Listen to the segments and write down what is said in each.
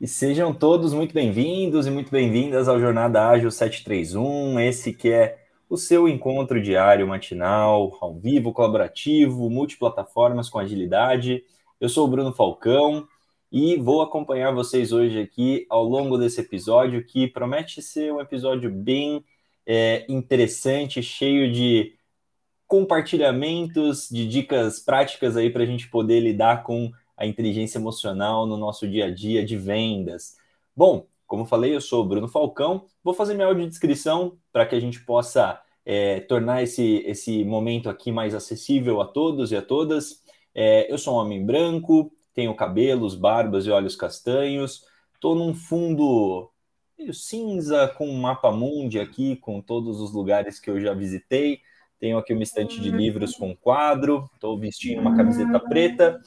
E sejam todos muito bem-vindos e muito bem-vindas ao Jornada Ágil 731, esse que é o seu encontro diário, matinal, ao vivo, colaborativo, multiplataformas com agilidade. Eu sou o Bruno Falcão e vou acompanhar vocês hoje aqui ao longo desse episódio, que promete ser um episódio bem é, interessante, cheio de compartilhamentos, de dicas práticas aí para a gente poder lidar com a inteligência emocional no nosso dia a dia de vendas. Bom, como falei, eu sou Bruno Falcão. Vou fazer minha audiodescrição para que a gente possa é, tornar esse, esse momento aqui mais acessível a todos e a todas. É, eu sou um homem branco, tenho cabelos, barbas e olhos castanhos. Estou num fundo cinza com um mapa mundi aqui, com todos os lugares que eu já visitei. Tenho aqui uma estante de livros com quadro. Estou vestindo uma camiseta preta.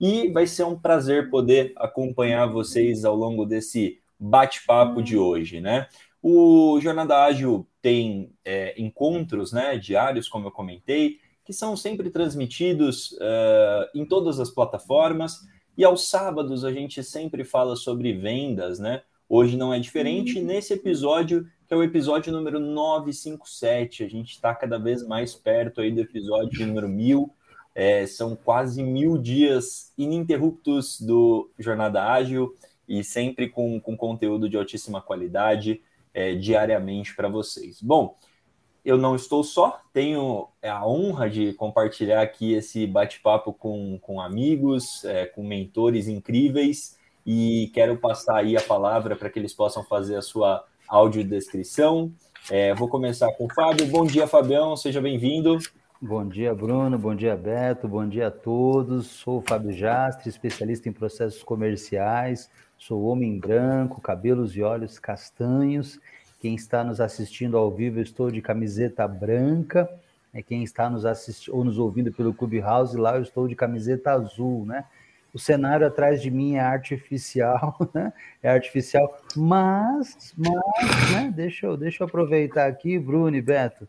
E vai ser um prazer poder acompanhar vocês ao longo desse bate-papo de hoje, né? O Jornada Ágil tem é, encontros né, diários, como eu comentei, que são sempre transmitidos uh, em todas as plataformas. E aos sábados a gente sempre fala sobre vendas, né? Hoje não é diferente. Uhum. Nesse episódio, que é o episódio número 957, a gente está cada vez mais perto aí do episódio número 1000. É, são quase mil dias ininterruptos do Jornada Ágil e sempre com, com conteúdo de altíssima qualidade é, diariamente para vocês. Bom, eu não estou só, tenho a honra de compartilhar aqui esse bate-papo com, com amigos, é, com mentores incríveis e quero passar aí a palavra para que eles possam fazer a sua audiodescrição. É, vou começar com o Fábio. Bom dia, Fabião, seja bem-vindo. Bom dia, Bruno. Bom dia, Beto. Bom dia a todos. Sou o Fábio Jastre, especialista em processos comerciais. Sou homem branco, cabelos e olhos castanhos. Quem está nos assistindo ao vivo, estou de camiseta branca. É quem está nos assistindo ou nos ouvindo pelo Clubhouse, lá eu estou de camiseta azul, né? O cenário atrás de mim é artificial, né? É artificial, mas, mas, né? Deixa eu, deixa eu aproveitar aqui, Bruno e Beto.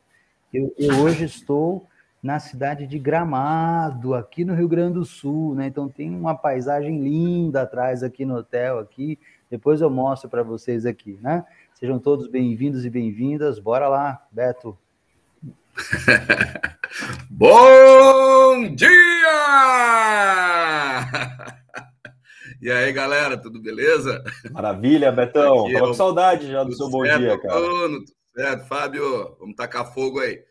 Eu, eu hoje estou na cidade de Gramado, aqui no Rio Grande do Sul, né? Então tem uma paisagem linda atrás aqui no hotel aqui. Depois eu mostro para vocês aqui, né? Sejam todos bem-vindos e bem-vindas. Bora lá, Beto. Bom dia! E aí, galera, tudo beleza? Maravilha, Betão. Aqui, Tava com saudade já do seu bom dia, cara. Tudo certo, Fábio. Vamos tacar fogo aí.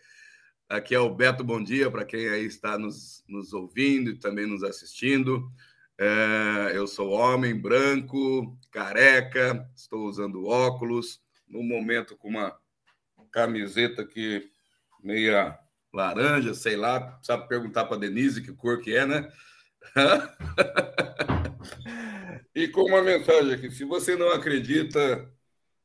Aqui é o Beto Bom Dia, para quem aí está nos, nos ouvindo e também nos assistindo. É, eu sou homem branco, careca, estou usando óculos, no momento com uma camiseta aqui meia laranja, sei lá, sabe perguntar para Denise que cor que é, né? e com uma mensagem aqui: se você não acredita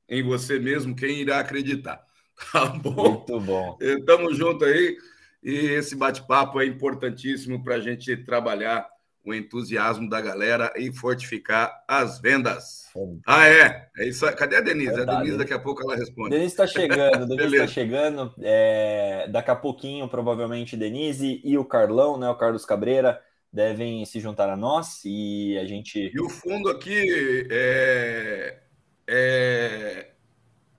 em você mesmo, quem irá acreditar? Tá bom? Muito bom. Estamos juntos aí. E esse bate-papo é importantíssimo para a gente trabalhar o entusiasmo da galera e fortificar as vendas. Ah, é? é isso. Cadê a Denise? A Denise daqui a pouco ela responde. Denise está chegando, Denise está chegando. É, daqui a pouquinho, provavelmente, Denise e o Carlão, né? O Carlos Cabreira, devem se juntar a nós e a gente. E o fundo aqui é, é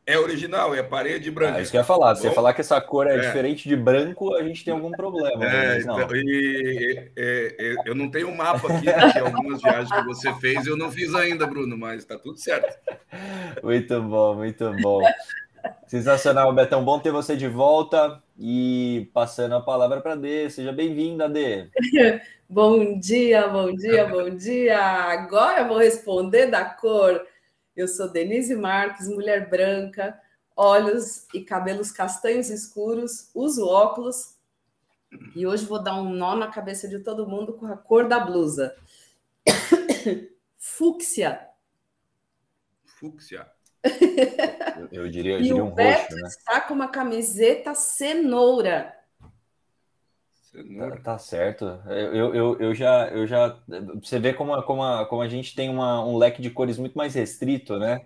é original, é parede branca. Ah, isso que eu ia falar. Tá Se ia falar que essa cor é, é, diferente de branco, a gente tem algum problema. É, não. Então, e, e, eu não tenho um mapa aqui, porque algumas viagens que você fez eu não fiz ainda, Bruno, mas está tudo certo. Muito bom, muito bom. Sensacional, Betão. Bom ter você de volta. E passando a palavra para Dê. Seja bem-vinda, Dê. bom dia, bom dia, bom dia. Agora eu vou responder da cor eu sou Denise Marques, mulher branca, olhos e cabelos castanhos escuros, uso óculos e hoje vou dar um nó na cabeça de todo mundo com a cor da blusa. Fúcsia. Fúcsia. Eu diria, eu diria e um o Beto roxo, né? está com uma camiseta cenoura. Tá, tá, certo. Eu, eu, eu, já, eu já. Você vê como, como, a, como a gente tem uma, um leque de cores muito mais restrito, né?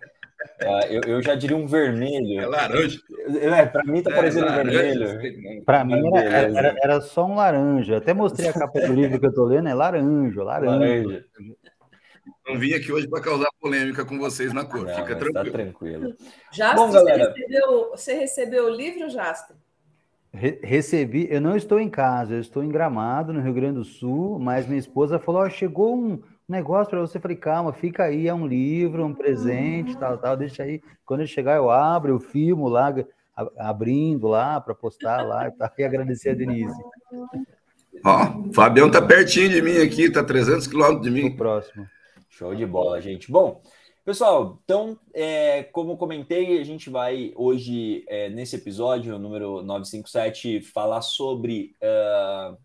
É, eu, eu já diria um vermelho. É laranja. É, para mim tá é, parecendo laranja, vermelho. Para mim era, era, era, só um laranja. Eu até mostrei a capa do livro que eu tô lendo, é laranja, laranja. laranja. não vim aqui hoje para causar polêmica com vocês na cor. Não, Fica tá tranquilo. Tá tranquilo. Jasper, Bom, galera... você, recebeu, você recebeu o livro, Jasper? Re recebi, eu não estou em casa, eu estou em Gramado, no Rio Grande do Sul, mas minha esposa falou: oh, chegou um negócio para você. Eu falei: calma, fica aí, é um livro, um presente, tal, tal, deixa aí. Quando ele chegar, eu abro, eu filmo lá, abrindo lá para postar lá e agradecer a Denise. Ó, Fabião tá pertinho de mim aqui, tá 300 quilômetros de mim. próximo. Show de bola, gente. Bom, pessoal, então, é, como comentei, a gente vai hoje, é, nesse episódio, número 957, falar sobre uh,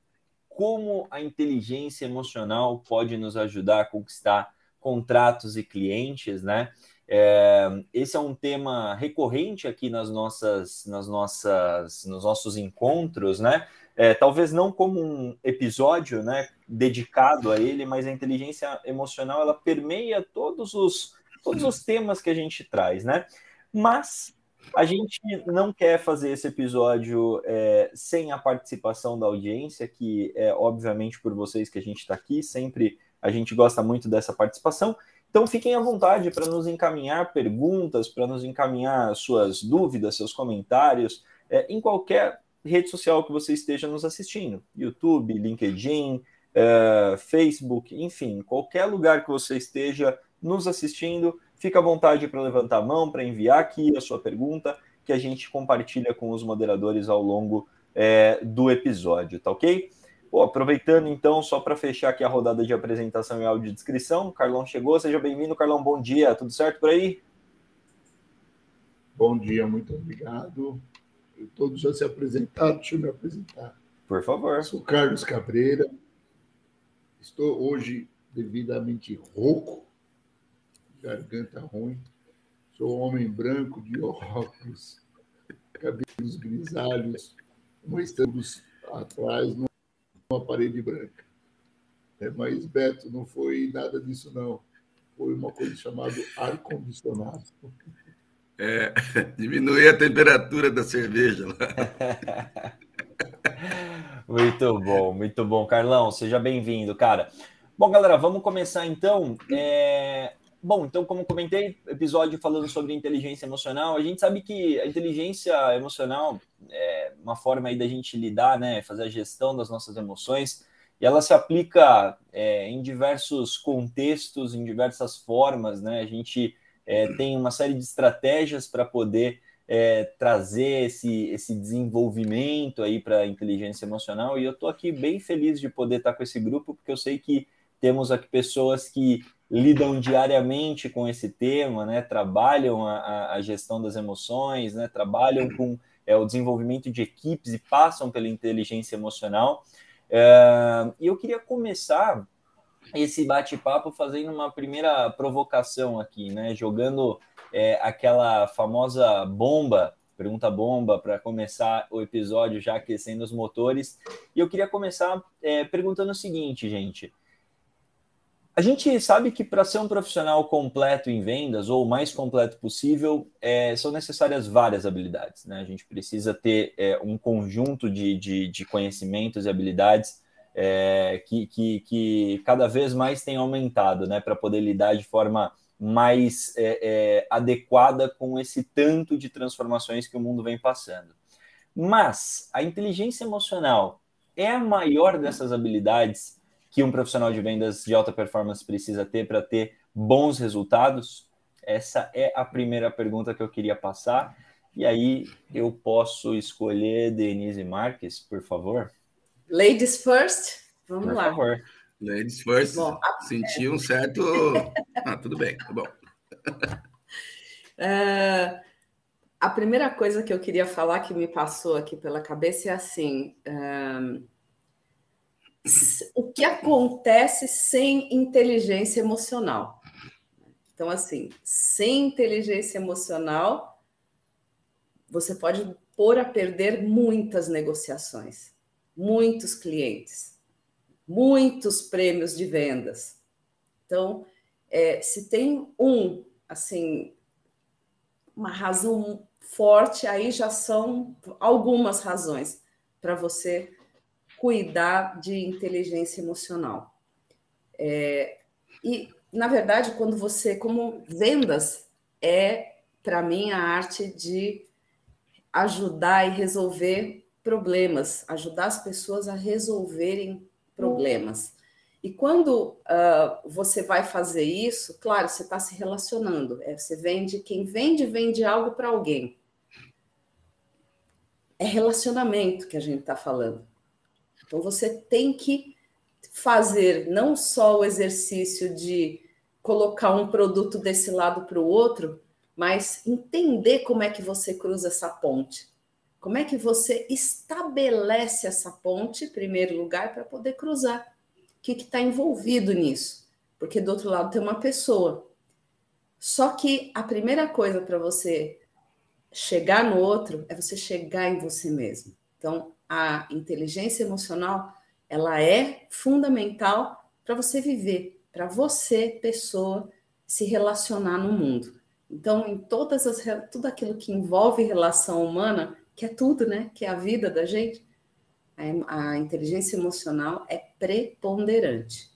como a inteligência emocional pode nos ajudar a conquistar contratos e clientes, né? É, esse é um tema recorrente aqui nas nossas, nas nossas, nos nossos encontros, né? É, talvez não como um episódio, né, dedicado a ele, mas a inteligência emocional ela permeia todos os todos os temas que a gente traz, né? Mas a gente não quer fazer esse episódio é, sem a participação da audiência, que é obviamente por vocês que a gente está aqui, sempre a gente gosta muito dessa participação. Então fiquem à vontade para nos encaminhar perguntas, para nos encaminhar suas dúvidas, seus comentários, é, em qualquer rede social que você esteja nos assistindo. YouTube, LinkedIn, é, Facebook, enfim, qualquer lugar que você esteja nos assistindo, fica à vontade para levantar a mão, para enviar aqui a sua pergunta, que a gente compartilha com os moderadores ao longo é, do episódio, tá ok? Pô, aproveitando então, só para fechar aqui a rodada de apresentação e audiodescrição, Carlão chegou, seja bem-vindo, Carlão, bom dia, tudo certo por aí? Bom dia, muito obrigado. Todos já se apresentaram, deixa eu me apresentar. Por favor. Sou Carlos Cabreira, estou hoje devidamente rouco, garganta ruim, sou homem branco de óculos, cabelos grisalhos, como estamos atrás, no uma parede branca. É, mas, Beto, não foi nada disso, não. Foi uma coisa chamada ar-condicionado. É, diminui a temperatura da cerveja muito bom, muito bom. Carlão, seja bem-vindo, cara. Bom, galera, vamos começar então. É... Bom, então, como comentei, episódio falando sobre inteligência emocional. A gente sabe que a inteligência emocional é uma forma aí da gente lidar, né, fazer a gestão das nossas emoções, e ela se aplica é, em diversos contextos, em diversas formas, né? A gente é, tem uma série de estratégias para poder é, trazer esse, esse desenvolvimento aí para a inteligência emocional, e eu estou aqui bem feliz de poder estar com esse grupo, porque eu sei que temos aqui pessoas que lidam diariamente com esse tema, né? Trabalham a, a gestão das emoções, né? Trabalham com é, o desenvolvimento de equipes e passam pela inteligência emocional. É, e eu queria começar esse bate-papo fazendo uma primeira provocação aqui, né? Jogando é, aquela famosa bomba, pergunta bomba, para começar o episódio já aquecendo os motores. E eu queria começar é, perguntando o seguinte, gente. A gente sabe que para ser um profissional completo em vendas, ou o mais completo possível, é, são necessárias várias habilidades. Né? A gente precisa ter é, um conjunto de, de, de, conhecimentos e habilidades é, que, que, que, cada vez mais tem aumentado né? para poder lidar de forma mais é, é, adequada com esse tanto de transformações que o mundo vem passando. Mas a inteligência emocional é a maior dessas habilidades que um profissional de vendas de alta performance precisa ter para ter bons resultados? Essa é a primeira pergunta que eu queria passar. E aí eu posso escolher Denise Marques, por favor? Ladies first, vamos por lá. Favor. Ladies first. Bom, Senti um certo. Ah, tudo bem, tá bom. Uh, a primeira coisa que eu queria falar que me passou aqui pela cabeça é assim: uh, o que acontece sem inteligência emocional. Então, assim, sem inteligência emocional, você pode pôr a perder muitas negociações, muitos clientes, muitos prêmios de vendas. Então, é, se tem um, assim, uma razão forte, aí já são algumas razões para você cuidar de inteligência emocional. É, e na verdade, quando você, como vendas, é para mim a arte de ajudar e resolver problemas, ajudar as pessoas a resolverem problemas. E quando uh, você vai fazer isso, claro, você está se relacionando. É, você vende, quem vende, vende algo para alguém. É relacionamento que a gente está falando. Então você tem que fazer não só o exercício de colocar um produto desse lado para o outro, mas entender como é que você cruza essa ponte. Como é que você estabelece essa ponte, em primeiro lugar, para poder cruzar? O que está envolvido nisso? Porque do outro lado tem uma pessoa. Só que a primeira coisa para você chegar no outro é você chegar em você mesmo. Então, a inteligência emocional, ela é fundamental para você viver, para você, pessoa, se relacionar no mundo. Então, em todas as tudo aquilo que envolve relação humana, que é tudo, né? Que é a vida da gente, a, a inteligência emocional é preponderante.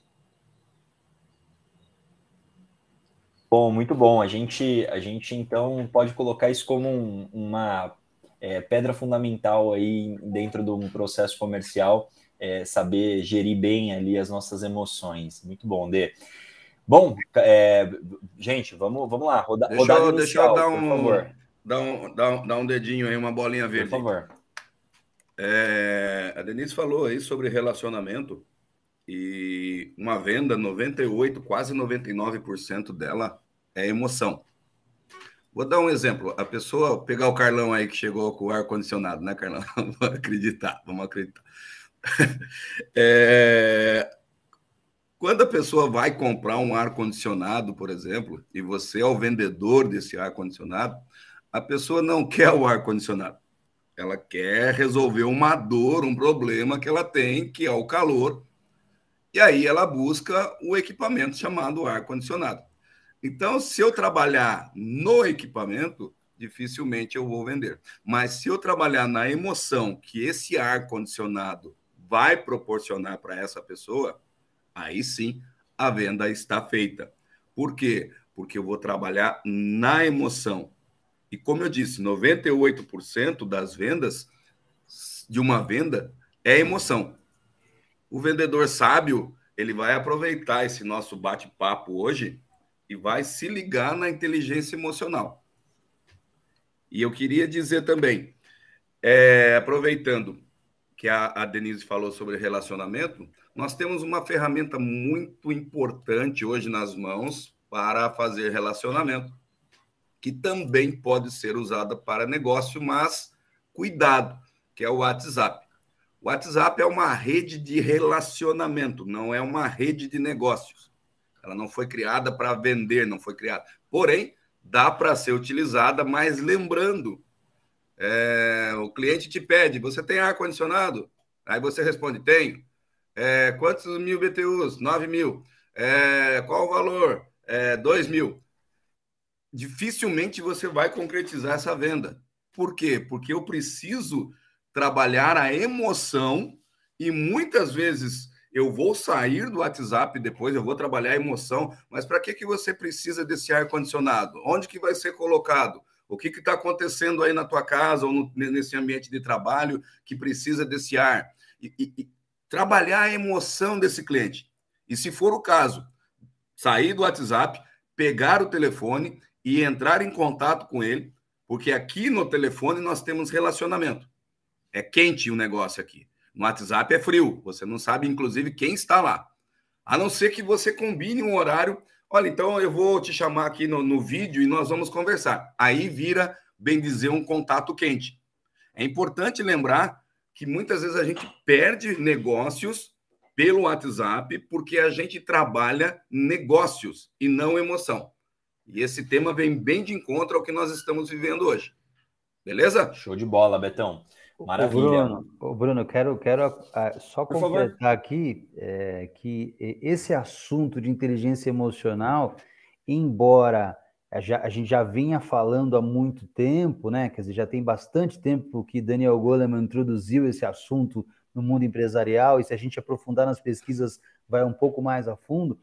Bom, muito bom. A gente, a gente então pode colocar isso como um, uma é, pedra fundamental aí dentro de um processo comercial, é, saber gerir bem ali as nossas emoções. Muito bom, Dê. Bom, é, gente, vamos, vamos lá. Roda, deixa, eu, deixa eu dar um, dar um, dar um, dar um dedinho aí, uma bolinha verde. Por favor. É, a Denise falou aí sobre relacionamento e uma venda, 98, quase 99% dela é emoção. Vou dar um exemplo. A pessoa, pegar o Carlão aí que chegou com o ar-condicionado, né, Carlão? Vamos acreditar, vamos acreditar. É, quando a pessoa vai comprar um ar-condicionado, por exemplo, e você é o vendedor desse ar-condicionado, a pessoa não quer o ar-condicionado. Ela quer resolver uma dor, um problema que ela tem, que é o calor. E aí ela busca o equipamento chamado ar-condicionado. Então, se eu trabalhar no equipamento, dificilmente eu vou vender. Mas se eu trabalhar na emoção que esse ar-condicionado vai proporcionar para essa pessoa, aí sim a venda está feita. Por quê? Porque eu vou trabalhar na emoção. E como eu disse, 98% das vendas de uma venda é emoção. O vendedor sábio, ele vai aproveitar esse nosso bate-papo hoje e vai se ligar na inteligência emocional. E eu queria dizer também, é, aproveitando que a, a Denise falou sobre relacionamento, nós temos uma ferramenta muito importante hoje nas mãos para fazer relacionamento, que também pode ser usada para negócio, mas cuidado, que é o WhatsApp. O WhatsApp é uma rede de relacionamento, não é uma rede de negócios. Ela não foi criada para vender, não foi criada. Porém, dá para ser utilizada, mas lembrando, é, o cliente te pede, você tem ar-condicionado? Aí você responde, tenho. É, quantos mil BTUs? 9 mil. É, qual o valor? É, 2 mil dificilmente você vai concretizar essa venda. Por quê? Porque eu preciso trabalhar a emoção e muitas vezes eu vou sair do WhatsApp depois, eu vou trabalhar a emoção, mas para que, que você precisa desse ar-condicionado? Onde que vai ser colocado? O que está acontecendo aí na tua casa ou no, nesse ambiente de trabalho que precisa desse ar? E, e, e trabalhar a emoção desse cliente. E se for o caso, sair do WhatsApp, pegar o telefone e entrar em contato com ele, porque aqui no telefone nós temos relacionamento. É quente o negócio aqui. No WhatsApp é frio, você não sabe, inclusive, quem está lá. A não ser que você combine um horário. Olha, então eu vou te chamar aqui no, no vídeo e nós vamos conversar. Aí vira, bem dizer, um contato quente. É importante lembrar que muitas vezes a gente perde negócios pelo WhatsApp porque a gente trabalha negócios e não emoção. E esse tema vem bem de encontro ao que nós estamos vivendo hoje. Beleza? Show de bola, Betão. Maravilha. Ô Bruno, ô Bruno quero, quero uh, só Por completar favor. aqui é, que esse assunto de inteligência emocional, embora a, a gente já vinha falando há muito tempo, né? Quer dizer, já tem bastante tempo que Daniel Goleman introduziu esse assunto no mundo empresarial, e se a gente aprofundar nas pesquisas, vai um pouco mais a fundo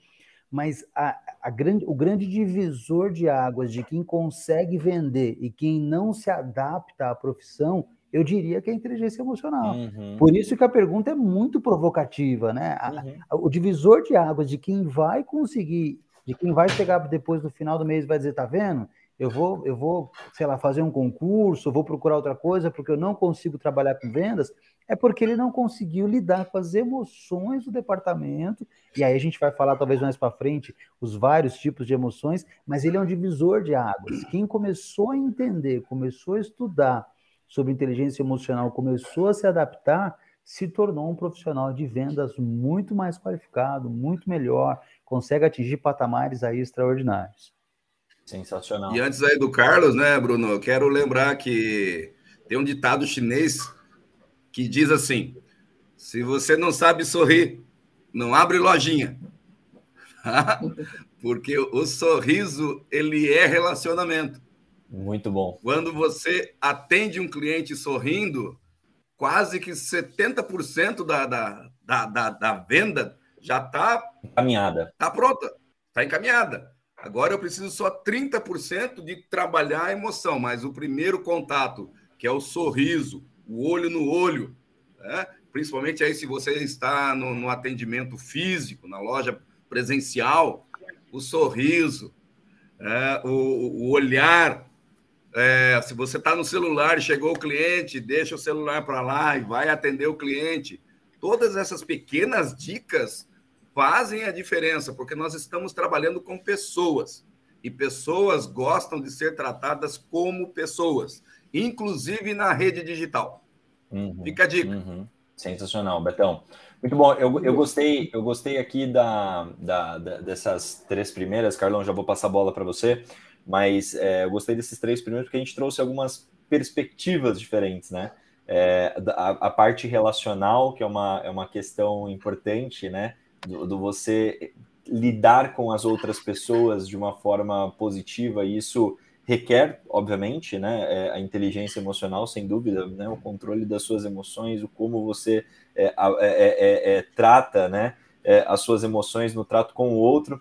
mas a, a grande, o grande divisor de águas de quem consegue vender e quem não se adapta à profissão, eu diria que é inteligência emocional. Uhum. Por isso que a pergunta é muito provocativa, né? Uhum. A, o divisor de águas de quem vai conseguir, de quem vai chegar depois do final do mês e vai dizer, tá vendo? Eu vou, eu vou, sei lá, fazer um concurso, vou procurar outra coisa porque eu não consigo trabalhar com vendas é porque ele não conseguiu lidar com as emoções do departamento. E aí a gente vai falar talvez mais para frente os vários tipos de emoções, mas ele é um divisor de águas. Quem começou a entender, começou a estudar sobre inteligência emocional, começou a se adaptar, se tornou um profissional de vendas muito mais qualificado, muito melhor, consegue atingir patamares aí extraordinários. Sensacional. E antes aí do Carlos, né, Bruno, eu quero lembrar que tem um ditado chinês que diz assim: se você não sabe sorrir, não abre lojinha. Porque o sorriso, ele é relacionamento. Muito bom. Quando você atende um cliente sorrindo, quase que 70% da, da, da, da, da venda já está encaminhada. Está pronta, está encaminhada. Agora eu preciso só 30% de trabalhar a emoção, mas o primeiro contato, que é o sorriso, o olho no olho, né? principalmente aí se você está no, no atendimento físico, na loja presencial, o sorriso, é, o, o, olhar. É, se você está no celular e chegou o cliente, deixa o celular para lá e vai atender o cliente. Todas essas pequenas dicas fazem a diferença, porque nós estamos trabalhando com pessoas e pessoas gostam de ser tratadas como pessoas, inclusive na rede digital. Uhum, Fica a dica. Uhum. Sensacional, Betão. Muito bom. Eu, eu gostei, eu gostei aqui da, da, da dessas três primeiras. Carlão, já vou passar a bola para você, mas é, eu gostei desses três primeiros porque a gente trouxe algumas perspectivas diferentes, né? É, a, a, parte relacional, que é uma, é uma questão importante, né? Do, do, você lidar com as outras pessoas de uma forma positiva, e isso requer, obviamente, né, é, a inteligência emocional, sem dúvida, né, o controle das suas emoções, o como você é, é, é, é trata né, as suas emoções no trato com o outro,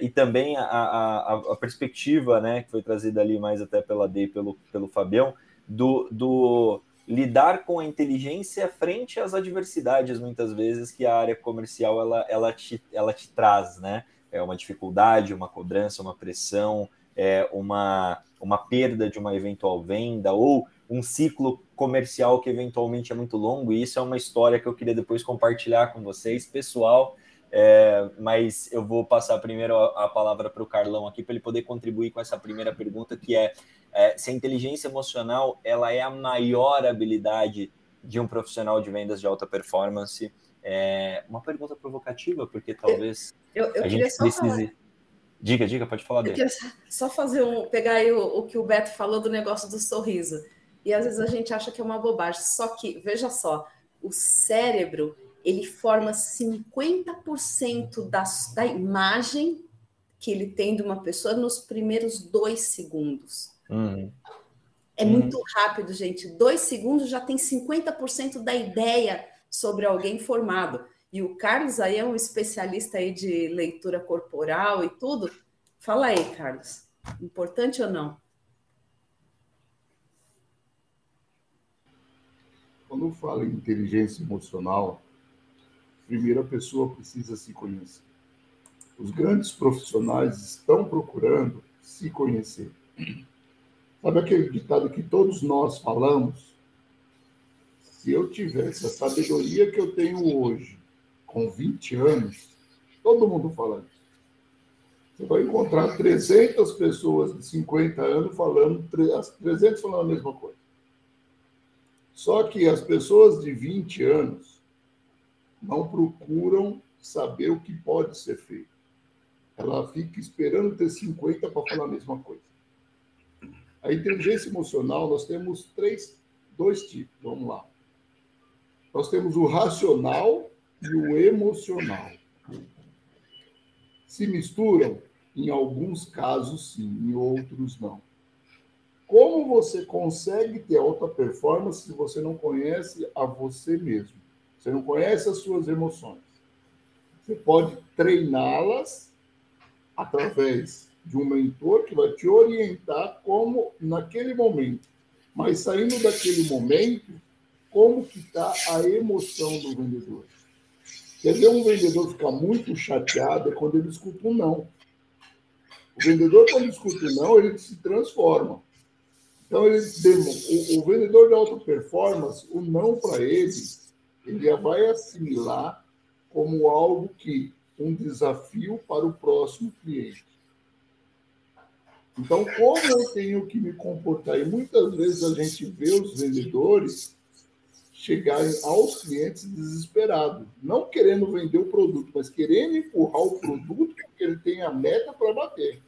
e também a, a, a, perspectiva né, que foi trazida ali mais até pela D e pelo, pelo Fabião, do, do lidar com a inteligência frente às adversidades, muitas vezes, que a área comercial ela, ela, te, ela te traz, né? É uma dificuldade, uma cobrança, uma pressão, é, uma, uma perda de uma eventual venda ou um ciclo comercial que eventualmente é muito longo, e isso é uma história que eu queria depois compartilhar com vocês, pessoal. É, mas eu vou passar primeiro a, palavra para o Carlão aqui para ele poder contribuir com essa primeira pergunta, que é, é, se a inteligência emocional ela é a maior habilidade de um profissional de vendas de alta performance. É uma pergunta provocativa, porque talvez eu, eu a gente precise. Falar Diga, diga, pode falar dele. Só fazer um, pegar aí o, o, que o Beto falou do negócio do sorriso. E às vezes a gente acha que é uma bobagem. Só que, veja só, o cérebro ele forma 50% da, da imagem que ele tem de uma pessoa nos primeiros dois segundos. Uhum. É uhum. muito rápido, gente. Dois segundos já tem 50% da ideia sobre alguém formado. E o Carlos aí é um especialista aí de leitura corporal e tudo. Fala aí, Carlos. Importante ou não? Quando fala em inteligência emocional, primeiro a pessoa precisa se conhecer. Os grandes profissionais estão procurando se conhecer. Sabe aquele ditado que todos nós falamos? Se eu tivesse a sabedoria que eu tenho hoje, com 20 anos, todo mundo fala isso. Você vai encontrar 300 pessoas de 50 anos falando, 300 falando a mesma coisa. Só que as pessoas de 20 anos não procuram saber o que pode ser feito. Ela fica esperando ter 50 para falar a mesma coisa. A inteligência emocional, nós temos três, dois tipos. Vamos lá. Nós temos o racional, e o emocional. Se misturam? Em alguns casos, sim, em outros, não. Como você consegue ter alta performance se você não conhece a você mesmo? Você não conhece as suas emoções. Você pode treiná-las através de um mentor que vai te orientar como naquele momento. Mas saindo daquele momento, como que está a emoção do vendedor? Quer ver um vendedor ficar muito chateado quando ele escuta um não. O vendedor, quando escuta um não, ele se transforma. Então, ele, o, o vendedor de alta performance, o não para ele, ele vai assimilar como algo que um desafio para o próximo cliente. Então, como eu tenho que me comportar? E muitas vezes a gente vê os vendedores chegarem aos clientes desesperados, não querendo vender o produto, mas querendo empurrar o produto porque ele tem a meta para bater.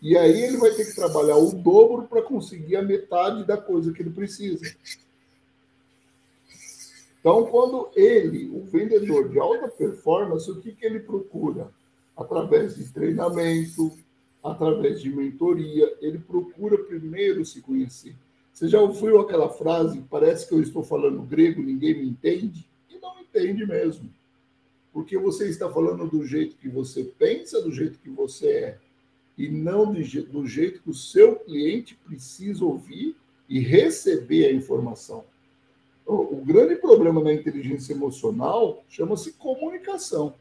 E aí ele vai ter que trabalhar o dobro para conseguir a metade da coisa que ele precisa. Então, quando ele, o vendedor de alta performance, o que, que ele procura? Através de treinamento, através de mentoria, ele procura primeiro se conhecer. Você já ouviu aquela frase, parece que eu estou falando grego, ninguém me entende? E não entende mesmo. Porque você está falando do jeito que você pensa, do jeito que você é, e não do jeito que o seu cliente precisa ouvir e receber a informação. O, grande problema na inteligência emocional chama-se comunicação.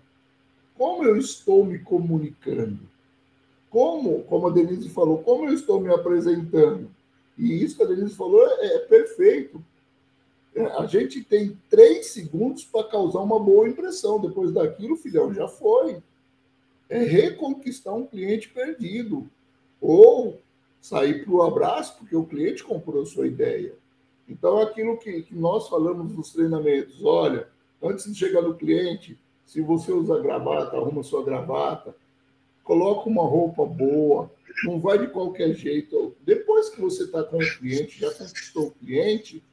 Como eu estou me comunicando? Como, como a Denise falou, como eu estou me apresentando? E isso que a Denise falou é, é perfeito. É, a gente tem três segundos para causar uma boa impressão. Depois daquilo, filhão, já foi. É reconquistar um cliente perdido. Ou sair para o abraço, porque o cliente comprou sua ideia. Então, aquilo que, nós falamos nos treinamentos, olha, antes de chegar no cliente, se você usa gravata, arruma sua gravata, coloca uma roupa boa, não vai de qualquer jeito. Depois que você está com o cliente, já conquistou o cliente,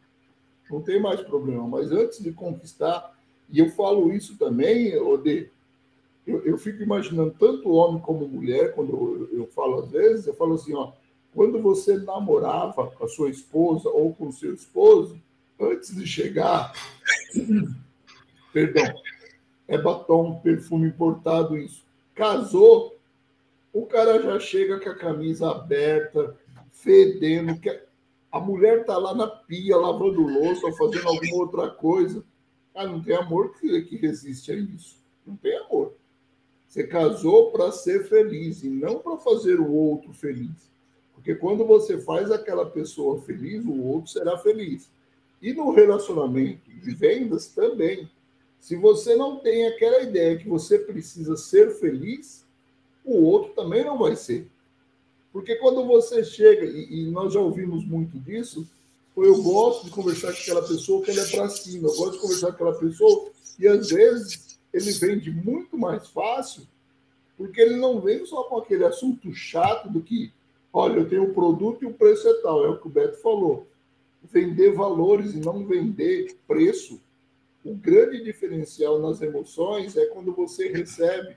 não tem mais problema. Mas antes de conquistar, e eu falo isso também, Ode, eu, eu fico imaginando tanto homem como mulher, quando eu, eu falo às vezes, eu falo assim, ó, quando você namorava com a sua esposa ou com o seu esposo, antes de chegar, perdão, é batom, perfume importado, isso. Casou, o cara já chega com a camisa aberta, fedendo, que a mulher tá lá na pia lavando louça ou fazendo alguma outra coisa. Ah, não tem amor que, que resiste a isso. Não tem amor. Você casou para ser feliz e não para fazer o outro feliz. Porque quando você faz aquela pessoa feliz, o outro será feliz. E no relacionamento de vendas também. Se você não tem aquela ideia que você precisa ser feliz, o outro também não vai ser. Porque quando você chega, e, e nós já ouvimos muito disso, eu gosto de conversar com aquela pessoa que ele é para cima, eu gosto de conversar com aquela pessoa, e às vezes ele vende muito mais fácil, porque ele não vem só com aquele assunto chato do que Olha, eu tenho o produto e o preço é tal, é o que o Beto falou. Vender valores e não vender preço. O grande diferencial nas emoções é quando você recebe.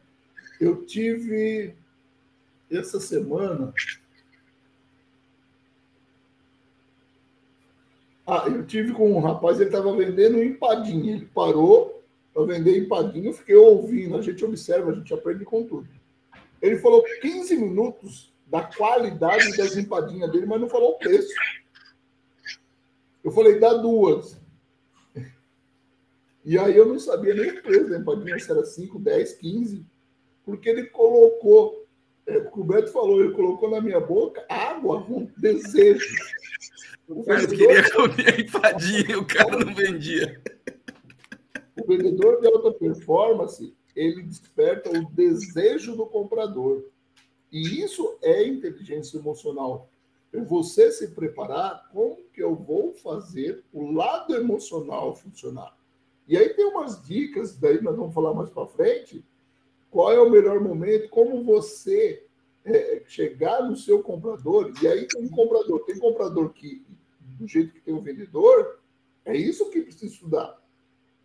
Eu tive essa semana. Ah, eu tive com um rapaz, ele estava vendendo empadinha. Ele parou para vender empadinha, eu fiquei ouvindo. A gente observa, a gente aprende com tudo. Ele falou 15 minutos da qualidade das empadinhas dele, mas não falou o preço. Eu falei, dá duas. E aí eu não sabia nem o preço da empadinha, se era 5, 10, 15, porque ele colocou, é, o que o Beto falou, ele colocou na minha boca água com desejo. O cara queria comer a empadinha o cara não vendia. O vendedor de alta performance, ele desperta o desejo do comprador. E isso é inteligência emocional. É você se preparar como que eu vou fazer o lado emocional funcionar. E aí tem umas dicas, daí nós vamos falar mais para frente, qual é o melhor momento, como você é, chegar no seu comprador, e aí tem um comprador, tem comprador que, do jeito que tem o um vendedor, é isso que precisa estudar.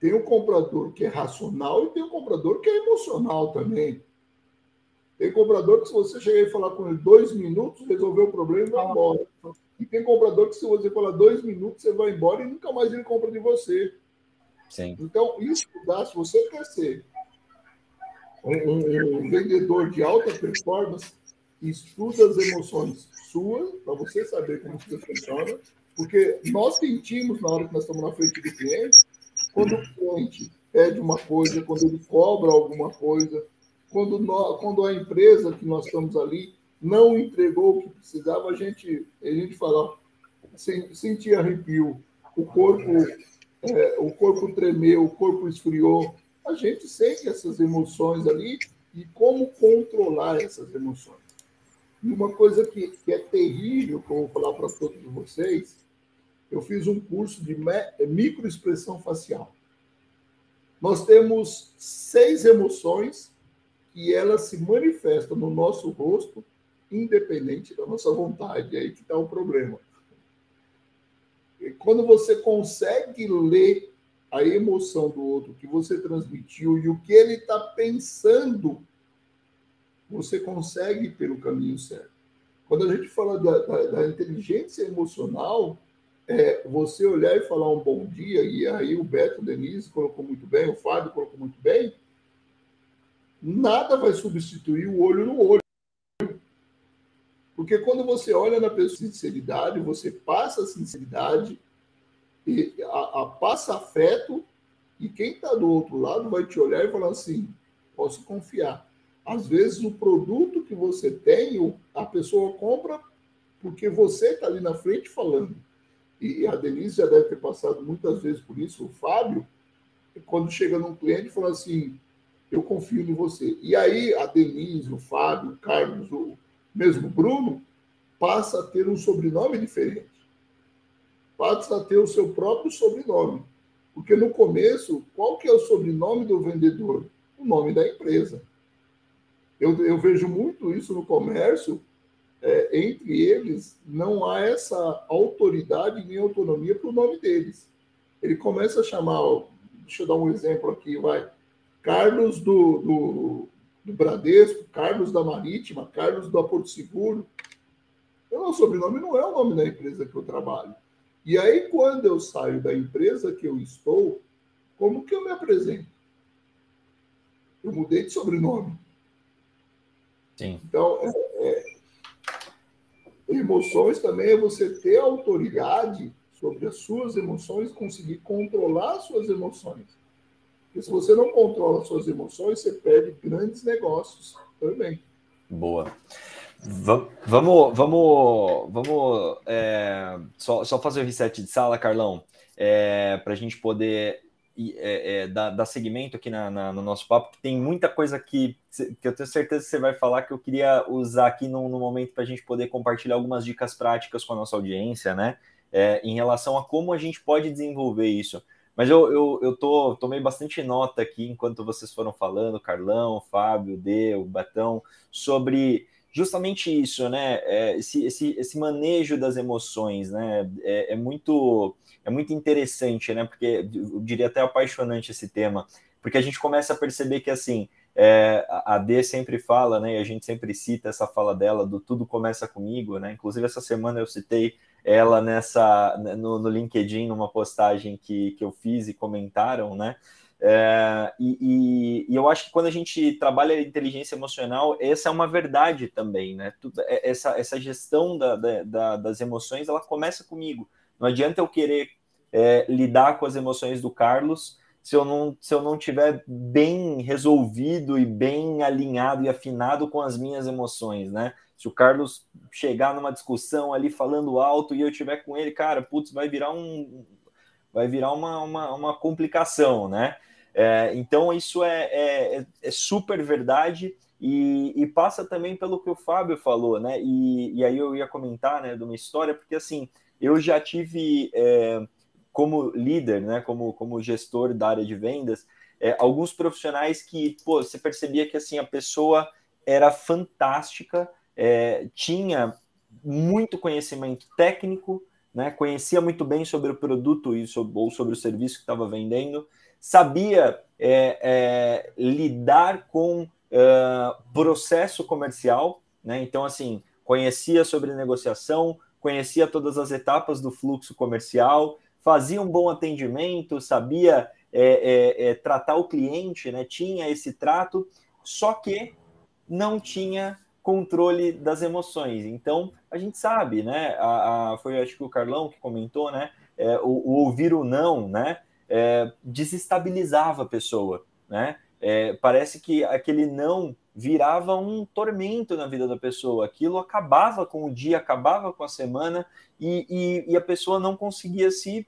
Tem um comprador que é racional e tem um comprador que é emocional também. Tem comprador que, se você chegar e falar com ele dois minutos, resolveu o problema e vai embora. E tem comprador que, se você falar dois minutos, você vai embora e nunca mais ele compra de você. Sim. Então, isso dá, se você quer ser um, um vendedor de alta performance estuda as emoções suas, para você saber como isso funciona, porque nós sentimos na hora que nós estamos na frente do cliente, quando o cliente pede uma coisa, quando ele cobra alguma coisa, quando, nós, quando a empresa que nós estamos ali não entregou o que precisava, a gente, a gente fala, sentia arrepio, o corpo, é, o corpo tremeu, o corpo esfriou. A gente sente essas emoções ali e como controlar essas emoções. E uma coisa que, que é terrível, que eu vou falar para todos vocês, eu fiz um curso de microexpressão facial. Nós temos seis emoções e elas se manifestam no nosso rosto, independente da nossa vontade. É aí que está o problema. E quando você consegue ler a emoção do outro que você transmitiu e o que ele está pensando, você consegue pelo caminho certo. Quando a gente fala da, da, da inteligência emocional, é você olhar e falar um bom dia, e aí o Beto Denise colocou muito bem, o Fábio colocou muito bem, nada vai substituir o olho no olho. Porque quando você olha na pessoa sinceridade, você passa a sinceridade, e a, a passa afeto, e quem está do outro lado vai te olhar e falar assim: posso confiar. Às vezes o produto que você tem, a pessoa compra porque você está ali na frente falando. E a Denise já deve ter passado muitas vezes por isso, o Fábio, quando chega num cliente, fala assim: eu confio em você. E aí a Denise, o Fábio, o Carlos, o mesmo Bruno, passa a ter um sobrenome diferente. Passa a ter o seu próprio sobrenome. Porque no começo, qual que é o sobrenome do vendedor? O nome da empresa. Eu, eu vejo muito isso no comércio, é, entre eles, não há essa autoridade nem autonomia para o nome deles. Ele começa a chamar, deixa eu dar um exemplo aqui, vai, Carlos do, do, do Bradesco, Carlos da Marítima, Carlos da Porto Seguro. O meu sobrenome não é o nome da empresa que eu trabalho. E aí, quando eu saio da empresa que eu estou, como que eu me apresento? Eu mudei de sobrenome. Sim. Então, é, é, emoções também é você ter autoridade sobre as suas emoções, conseguir controlar as suas emoções. Porque se você não controla suas emoções, você perde grandes negócios também. Boa. Vamos, vamos, vamos é, só, só fazer o reset de sala, Carlão, é, para a gente poder é, é, dar, dar seguimento aqui na, na, no nosso papo, que tem muita coisa que, que eu tenho certeza que você vai falar que eu queria usar aqui no, no momento para a gente poder compartilhar algumas dicas práticas com a nossa audiência, né? É, em relação a como a gente pode desenvolver isso. Mas eu, eu, eu tô, tomei bastante nota aqui enquanto vocês foram falando, Carlão, Fábio, D, o Batão, sobre justamente isso, né? É, esse, esse, esse manejo das emoções, né? É, é, muito é muito interessante, né? Porque eu diria até apaixonante esse tema, porque a gente começa a perceber que assim é, a D sempre fala, né? E a gente sempre cita essa fala dela do tudo começa comigo, né? Inclusive essa semana eu citei ela nessa no, no LinkedIn, numa postagem que, que eu fiz e comentaram, né? É, e, e, e, eu acho que quando a gente trabalha a inteligência emocional, essa é uma verdade também, né? É, essa, essa gestão da, da, das emoções, ela começa comigo. Não adianta eu querer é, lidar com as emoções do Carlos se eu não se eu não tiver bem resolvido e bem alinhado e afinado com as minhas emoções, né? Se o Carlos chegar numa discussão ali falando alto e eu tiver com ele, cara, putz, vai virar um vai virar uma, uma, uma complicação, né? É, então isso é, é, é, super verdade e, e, passa também pelo que o Fábio falou, né? E, e, aí eu ia comentar, né, de uma história, porque assim eu já tive é, como líder, né, como, como gestor da área de vendas, é, alguns profissionais que pô, você percebia que assim a pessoa era fantástica é, tinha muito conhecimento técnico, né, conhecia muito bem sobre o produto e sobre, ou sobre o serviço que estava vendendo, sabia é, é, lidar com é, processo comercial, né, então assim conhecia sobre negociação, conhecia todas as etapas do fluxo comercial, fazia um bom atendimento, sabia é, é, tratar o cliente, né, tinha esse trato só que não tinha controle das emoções. Então, a gente sabe, né? A, a, foi acho que o Carlão que comentou, né? É, o, o, ouvir o não, né? É, desestabilizava a pessoa, né? É, parece que aquele não virava um tormento na vida da pessoa. Aquilo acabava com o dia, acabava com a semana e, e, e a pessoa não conseguia se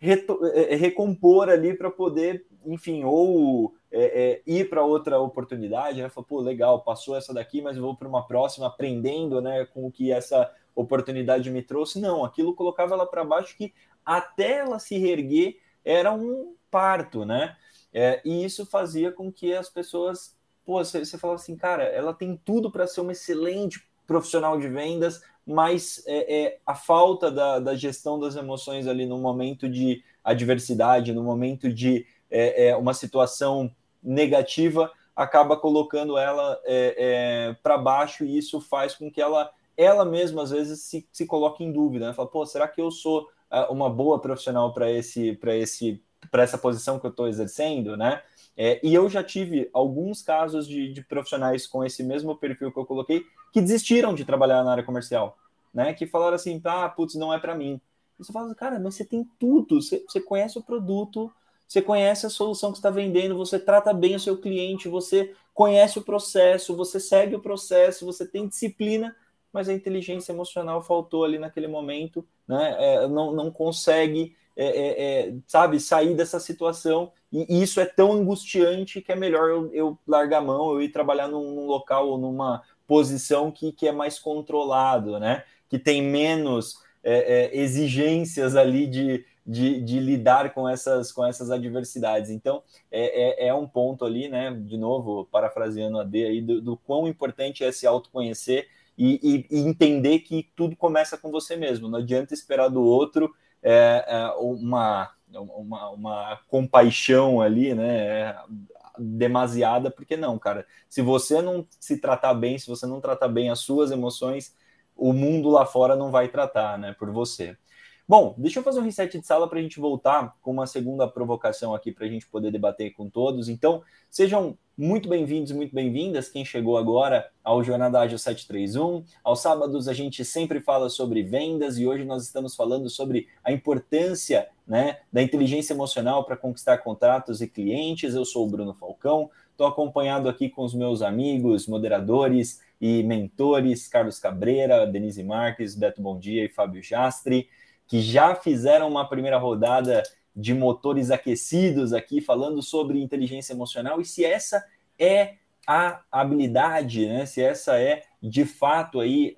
é, recompor ali para poder, enfim, ou é, é, ir para outra oportunidade, né? Falar, pô, legal, passou essa daqui, mas vou para uma próxima, aprendendo, né, com o que essa oportunidade me trouxe. Não, aquilo colocava ela para baixo que até ela se reerguer era um parto, né? É, e isso fazia com que as pessoas, pô, você, você falava assim, cara, ela tem tudo para ser uma excelente profissional de vendas, mas é, é a falta da, da, gestão das emoções ali no momento de adversidade, no momento de é, é uma situação negativa acaba colocando ela é, é, para baixo e isso faz com que ela ela mesma às vezes se, se coloque em dúvida, né? Fala, pô, será que eu sou é, uma boa profissional para esse para esse para essa posição que eu estou exercendo, né? É, e eu já tive alguns casos de, de, profissionais com esse mesmo perfil que eu coloquei que desistiram de trabalhar na área comercial, né? Que falaram assim, ah, putz, não é para mim. E você fala, cara, mas você tem tudo, você, você conhece o produto, você conhece a solução que está vendendo, você trata bem o seu cliente, você conhece o processo, você segue o processo, você tem disciplina, mas a inteligência emocional faltou ali naquele momento, né? É, não, não consegue, é, é, é sabe, sair dessa situação. E, isso é tão angustiante que é melhor eu, eu largar a mão, eu ir trabalhar num, num local ou numa posição que, que é mais controlado, né? Que tem menos é, é, exigências ali de, de, de, lidar com essas, com essas adversidades. Então, é, é, é, um ponto ali, né? De novo, parafraseando a D aí, do, do quão importante é se autoconhecer e, e, e, entender que tudo começa com você mesmo. Não adianta esperar do outro é, é uma, uma, uma compaixão ali, né? demasiada, porque não, cara. Se você não se tratar bem, se você não tratar bem as suas emoções, o mundo lá fora não vai tratar, né, por você. Bom, deixa eu fazer um reset de sala para a gente voltar com uma segunda provocação aqui para a gente poder debater com todos. Então, sejam muito bem-vindos, muito bem-vindas. Quem chegou agora ao Jornada Ágil 731. Aos sábados a gente sempre fala sobre vendas e hoje nós estamos falando sobre a importância né, da inteligência emocional para conquistar contratos e clientes. Eu sou o Bruno Falcão, estou acompanhado aqui com os meus amigos, moderadores e mentores, Carlos Cabreira, Denise Marques, Beto Bom Dia e Fábio Jastre que já fizeram uma primeira rodada de motores aquecidos aqui, falando sobre inteligência emocional e se essa é a habilidade, né? Se essa é de fato aí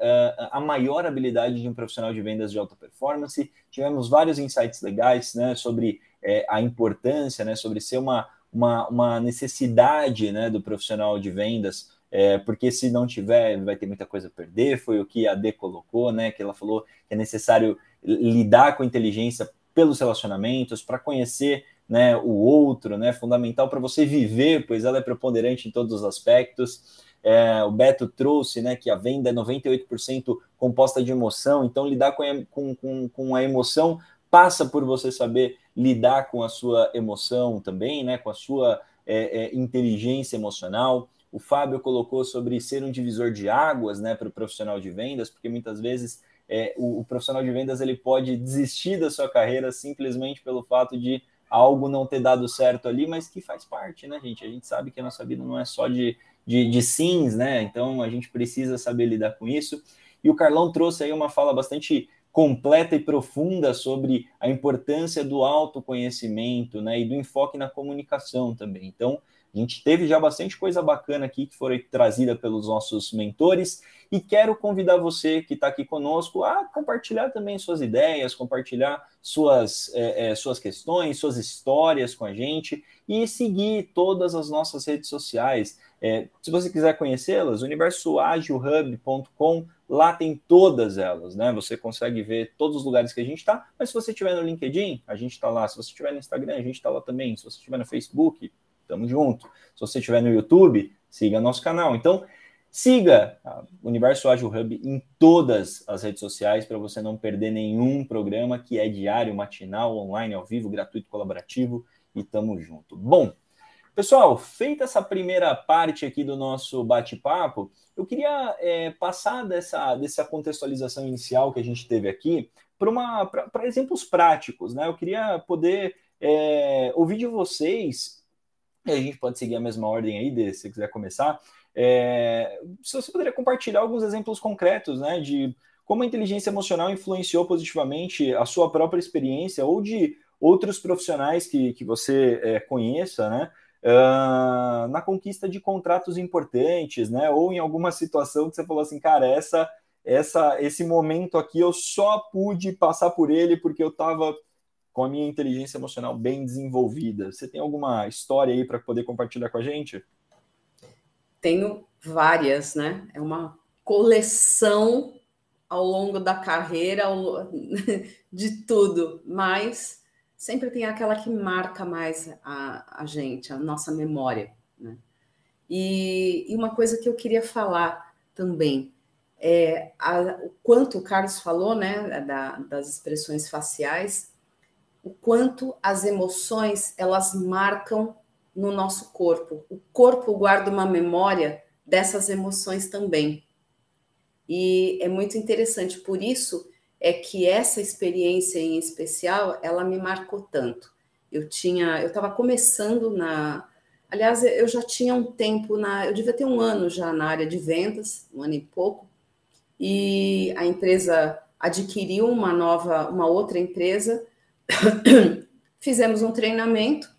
a maior habilidade de um profissional de vendas de alta performance. Tivemos vários insights legais, né? Sobre é, a importância, né? Sobre ser uma, uma, uma necessidade, né? Do profissional de vendas é, porque se não tiver, vai ter muita coisa a perder. Foi o que a D colocou, né? Que ela falou que é necessário lidar com inteligência pelos relacionamentos, para conhecer né, o outro, né? Fundamental para você viver, pois ela é preponderante em todos os aspectos. É, o Beto trouxe né, que a venda é 98% composta de emoção, então lidar com a, com, com a emoção passa por você saber lidar com a sua emoção também, né, com a sua é, é, inteligência emocional o Fábio colocou sobre ser um divisor de águas né, para o profissional de vendas, porque muitas vezes é, o, o, profissional de vendas ele pode desistir da sua carreira simplesmente pelo fato de algo não ter dado certo ali, mas que faz parte, né, gente? A gente sabe que a nossa vida não é só de, de, de sims, né? Então a gente precisa saber lidar com isso. E o Carlão trouxe aí uma fala bastante completa e profunda sobre a importância do autoconhecimento, né, e do enfoque na comunicação também. Então, a gente teve já bastante coisa bacana aqui que foi trazida pelos nossos mentores e quero convidar você que está aqui conosco a compartilhar também suas ideias, compartilhar suas, é, é, suas questões, suas histórias com a gente e seguir todas as nossas redes sociais. É, se você quiser conhecê-las, universoagilhub.com, lá tem todas elas, né? Você consegue ver todos os lugares que a gente está, mas se você estiver no LinkedIn, a gente está lá. Se você estiver no Instagram, a gente está lá também. Se você estiver no Facebook, Tamo junto. Se você estiver no YouTube, siga nosso canal. Então, siga o Universo Ágil Hub em todas as redes sociais para você não perder nenhum programa que é diário, matinal, online, ao vivo, gratuito, colaborativo e tamo junto. Bom, Pessoal, feita essa primeira parte aqui do nosso bate-papo, eu queria é, passar dessa, dessa contextualização inicial que a gente teve aqui para exemplos práticos, né? Eu queria poder é, ouvir de vocês, e a gente pode seguir a mesma ordem aí, de, se você quiser começar, é, se você poderia compartilhar alguns exemplos concretos, né, de como a inteligência emocional influenciou positivamente a sua própria experiência ou de outros profissionais que, que você é, conheça, né, uh, na conquista de contratos importantes, né? Ou em alguma situação que você falou assim, cara, essa, essa, esse momento aqui eu só pude passar por ele porque eu estava com a minha inteligência emocional bem desenvolvida. Você tem alguma história aí para poder compartilhar com a gente? Tenho várias, né? É uma coleção ao longo da carreira de tudo, mas sempre tem aquela que marca mais a, a gente, a nossa memória. Né? E, e, uma coisa que eu queria falar também é a, o quanto o Carlos falou, né, da, das expressões faciais, o quanto as emoções elas marcam no nosso corpo. O corpo guarda uma memória dessas emoções também. E é muito interessante, por isso é que essa experiência em especial, ela me marcou tanto. Eu tinha, eu estava começando na, aliás, eu já tinha um tempo na, eu devia ter um ano já na área de vendas, um ano e pouco, e a empresa adquiriu uma nova, uma outra empresa, fizemos um treinamento,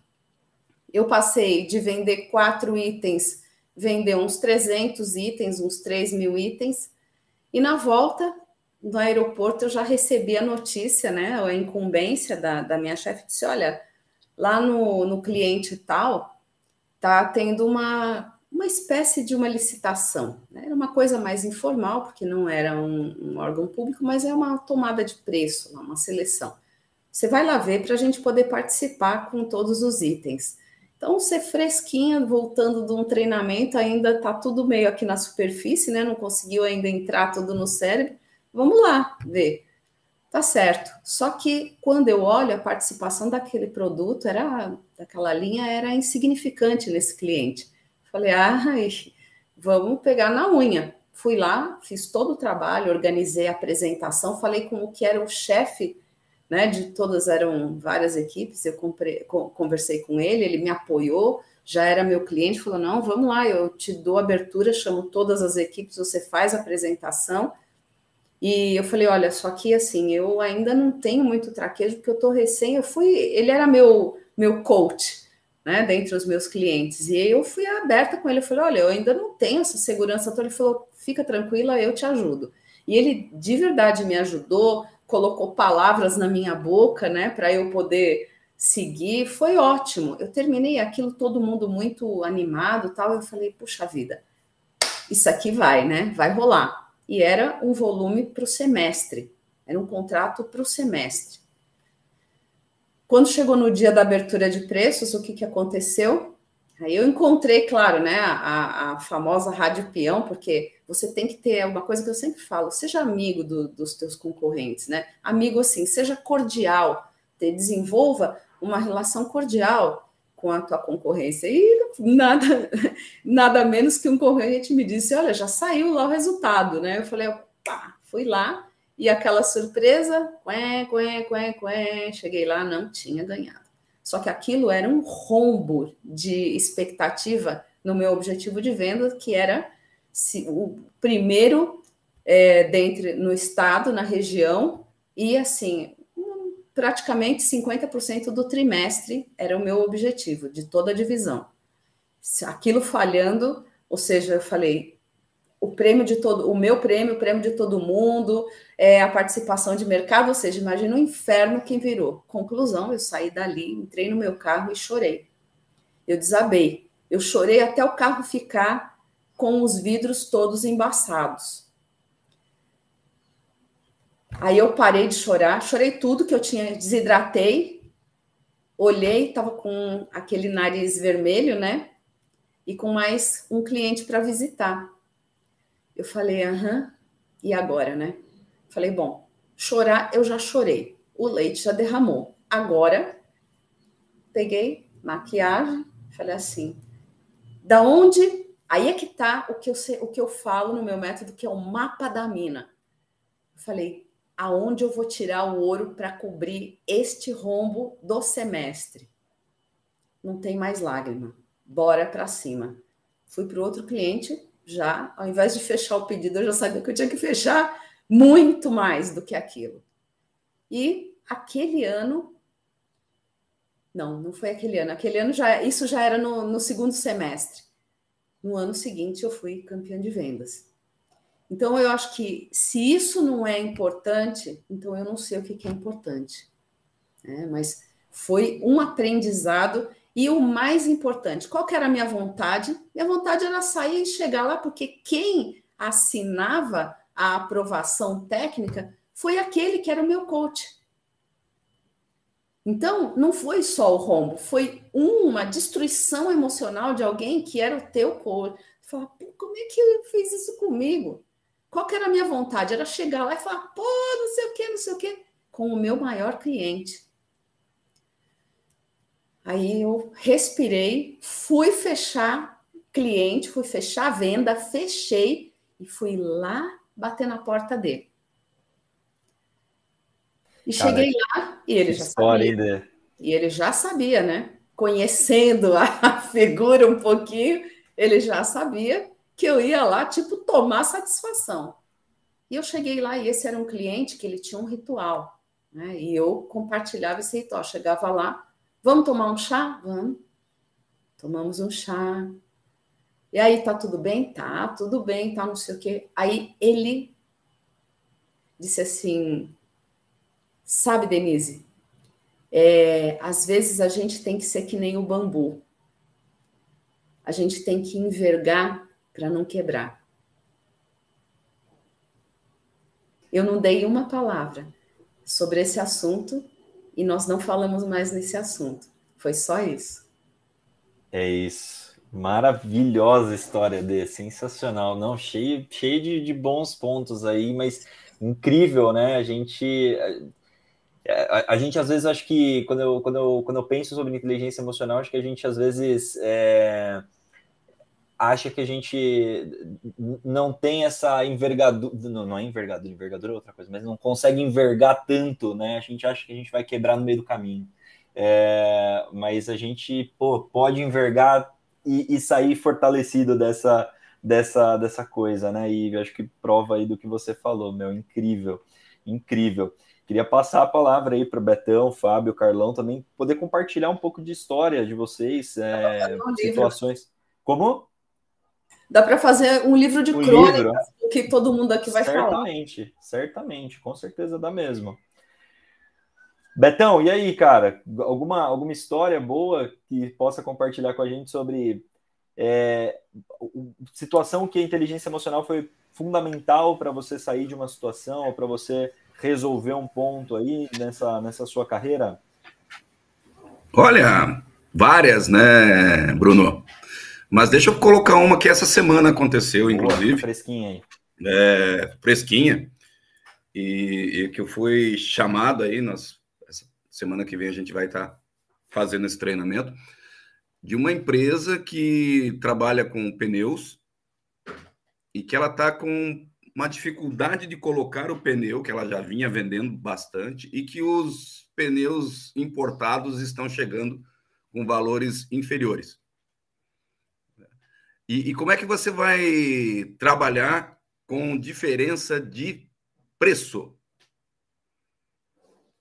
eu passei de vender quatro itens, vender uns 300 itens, uns 3 mil itens, e na volta no aeroporto eu já recebi a notícia, né, a incumbência da, da minha chefe, disse, olha, lá no, no cliente tal, tá tendo uma, uma espécie de uma licitação. Né? Era uma coisa mais informal, porque não era um, um órgão público, mas é uma tomada de preço, uma seleção. Você vai lá ver para a gente poder participar com todos os itens. Então, ser fresquinha, voltando de um treinamento, ainda está tudo meio aqui na superfície, né? Não conseguiu ainda entrar tudo no cérebro. Vamos lá ver. Tá certo. Só que quando eu olho a participação daquele produto, era daquela linha era insignificante nesse cliente. Falei, ah, vamos pegar na unha. Fui lá, fiz todo o trabalho, organizei a apresentação, falei com o que era o chefe, né? De todas eram várias equipes. Eu comprei, conversei com ele, ele me apoiou, já era meu cliente, falou: não, vamos lá, eu te dou abertura, chamo todas as equipes, você faz a apresentação e eu falei, olha, só que assim, eu ainda não tenho muito traquejo, porque eu tô recém, eu fui, ele era meu meu coach, né, dentre os meus clientes. E eu fui aberta com ele, eu falei, olha, eu ainda não tenho essa segurança toda. Ele falou, fica tranquila, eu te ajudo. E ele de verdade me ajudou, colocou palavras na minha boca, né, para eu poder seguir. Foi ótimo. Eu terminei aquilo, todo mundo muito animado, tal. Eu falei, puxa vida, isso aqui vai, né? Vai rolar e era um volume para o semestre, era um contrato para o semestre. Quando chegou no dia da abertura de preços, o que, que aconteceu? Aí eu encontrei, claro, né, a, a famosa rádio peão, porque você tem que ter uma coisa que eu sempre falo: seja amigo do, dos teus concorrentes, né? Amigo assim, seja cordial, te, desenvolva uma relação cordial com a tua concorrência. E nada, nada menos que um concorrente me disse: Olha, já saiu lá o resultado, né? Eu falei: pá, fui lá e aquela surpresa, quém, quém, quém, quém, cheguei lá, não tinha ganhado. Só que aquilo era um rombo de expectativa no meu objetivo de venda, que era o primeiro é, no estado, na região, e assim, praticamente 50% do trimestre era o meu objetivo, de toda a divisão. Aquilo falhando, ou seja, eu falei, o prêmio de todo, o meu prêmio, o prêmio de todo mundo, é a participação de mercado, ou seja, imagina o inferno que virou. Conclusão, eu saí dali, entrei no meu carro e chorei. Eu desabei. Eu chorei até o carro ficar com os vidros todos embaçados. Aí eu parei de chorar, chorei tudo que eu tinha, desidratei, olhei, estava com aquele nariz vermelho, né? E com mais um cliente para visitar. Eu falei, aham, e agora, né? Falei, bom, chorar eu já chorei, o leite já derramou. Agora, peguei maquiagem, Falei assim, da onde? Aí é que tá o que eu sei, o que eu falo no meu método, que é o mapa da mina. Eu falei, aonde eu vou tirar o ouro para cobrir este rombo do semestre? Não tem mais lágrima. Bora para cima. Fui para outro cliente, já, ao invés de fechar o pedido, eu já sabia que eu tinha que fechar muito mais do que aquilo. E aquele ano não, não foi aquele ano. Aquele ano já isso já era no, no segundo semestre. No ano seguinte eu fui campeã de vendas. Então eu acho que se isso não é importante, então eu não sei o que, que é importante. É, mas foi um aprendizado e o mais importante, qual que era a minha vontade? Minha vontade era sair e chegar lá, porque quem assinava a aprovação técnica foi aquele que era o meu coach. Então, não foi só o rombo, foi uma destruição emocional de alguém que era o teu cor. Falar, como é que ele fez isso comigo? Qual que era a minha vontade? Era chegar lá e falar, pô, não sei o quê, não sei o quê, com o meu maior cliente. Aí eu respirei, fui fechar cliente, fui fechar a venda, fechei e fui lá bater na porta dele. E Cara, cheguei lá e ele já sabia. Ainda. E ele já sabia, né? Conhecendo a figura um pouquinho, ele já sabia que eu ia lá, tipo, tomar satisfação. E eu cheguei lá e esse era um cliente que ele tinha um ritual, né? E eu compartilhava esse ritual. Chegava lá, vamos tomar um chá? Vamos. Tomamos um chá. E aí, tá tudo bem? Tá, tudo bem, tá, não sei o quê. Aí ele disse assim: Sabe, Denise, é, às vezes a gente tem que ser que nem o bambu. A gente tem que envergar para não quebrar. Eu não dei uma palavra sobre esse assunto e nós não falamos mais nesse assunto. Foi só isso. É isso. Maravilhosa história desse, sensacional. Não, cheio, cheio de, de bons pontos aí, mas incrível, né? A gente é, a, a, gente às vezes acho que quando eu, quando, eu, quando eu penso sobre inteligência emocional, acho que a gente às vezes é, acha que a gente não tem essa envergadura, não, não é envergadura, envergadura é outra coisa, mas não consegue envergar tanto, né? A gente acha que a gente vai quebrar no meio do caminho. É, mas a gente pô, pode envergar e, e, sair fortalecido dessa, dessa, dessa coisa, né? E acho que prova aí do que você falou, meu, incrível, incrível. Queria passar a palavra aí para o Betão, Fábio, Carlão também poder compartilhar um pouco de história de vocês, é, um situações. Como? Dá para fazer um livro de um crônicas livro. que todo mundo aqui vai certamente, falar. Certamente, certamente, com certeza dá mesmo. Betão, e aí, cara? Alguma, alguma história boa que possa compartilhar com a gente sobre é, situação que a inteligência emocional foi fundamental para você sair de uma situação ou para você resolver um ponto aí nessa, nessa sua carreira? Olha, várias, né, Bruno? Mas deixa eu colocar uma que essa semana aconteceu, inclusive. Boa, fresquinha aí. É, fresquinha. E, e, que eu fui chamado aí, nós, essa semana que vem a gente vai estar tá fazendo esse treinamento, de uma empresa que trabalha com pneus e que ela está com uma dificuldade de colocar o pneu, que ela já vinha vendendo bastante, e que os pneus importados estão chegando com valores inferiores. E, e como é que você vai trabalhar com diferença de preço?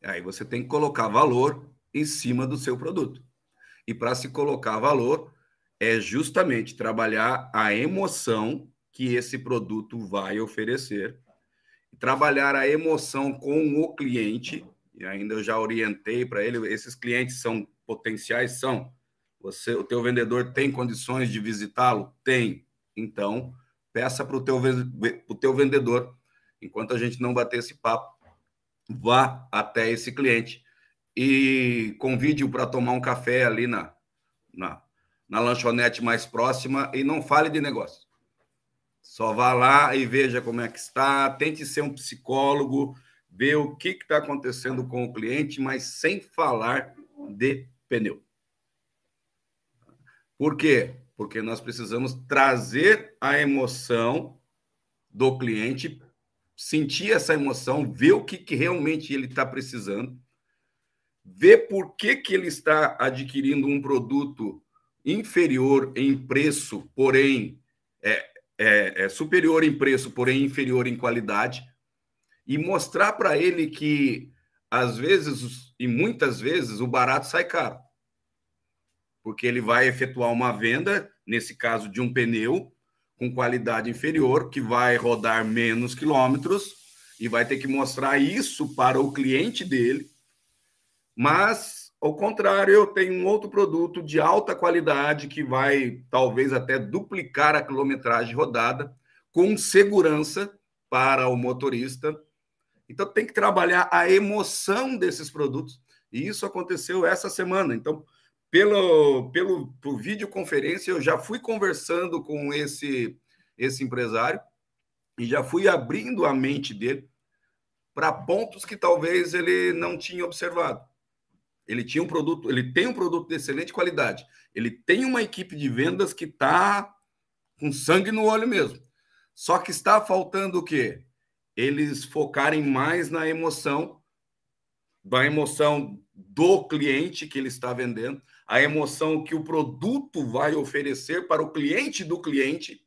Aí você tem que colocar valor em cima do seu produto. E para se colocar valor, é justamente trabalhar a emoção que esse produto vai oferecer. Trabalhar a emoção com o cliente, e ainda eu já orientei para ele, esses clientes são potenciais, são. Você, o teu vendedor tem condições de visitá-lo? Tem. Então, peça para o teu, teu vendedor, enquanto a gente não bater esse papo, vá até esse cliente e convide-o para tomar um café ali na, na, na lanchonete mais próxima e não fale de negócio. Só vá lá e veja como é que está, tente ser um psicólogo, ver o que está acontecendo com o cliente, mas sem falar de pneu. Por quê? Porque nós precisamos trazer a emoção do cliente, sentir essa emoção, ver o que, que realmente ele está precisando, ver por que, que ele está adquirindo um produto inferior em preço, porém é, é, é superior em preço, porém inferior em qualidade, e mostrar para ele que às vezes e muitas vezes o barato sai caro. Porque ele vai efetuar uma venda, nesse caso de um pneu, com qualidade inferior, que vai rodar menos quilômetros e vai ter que mostrar isso para o cliente dele. Mas, ao contrário, eu tenho um outro produto de alta qualidade que vai talvez até duplicar a quilometragem rodada, com segurança para o motorista então tem que trabalhar a emoção desses produtos. E isso aconteceu essa semana. Então, pelo, pelo por videoconferência, eu já fui conversando com esse, esse empresário e já fui abrindo a mente dele para pontos que talvez ele não tinha observado. Ele tinha um produto, ele tem um produto de excelente qualidade. Ele tem uma equipe de vendas que está com sangue no olho mesmo. Só que está faltando o quê? eles focarem mais na emoção, da emoção do cliente que ele está vendendo, a emoção que o produto vai oferecer para o cliente do cliente.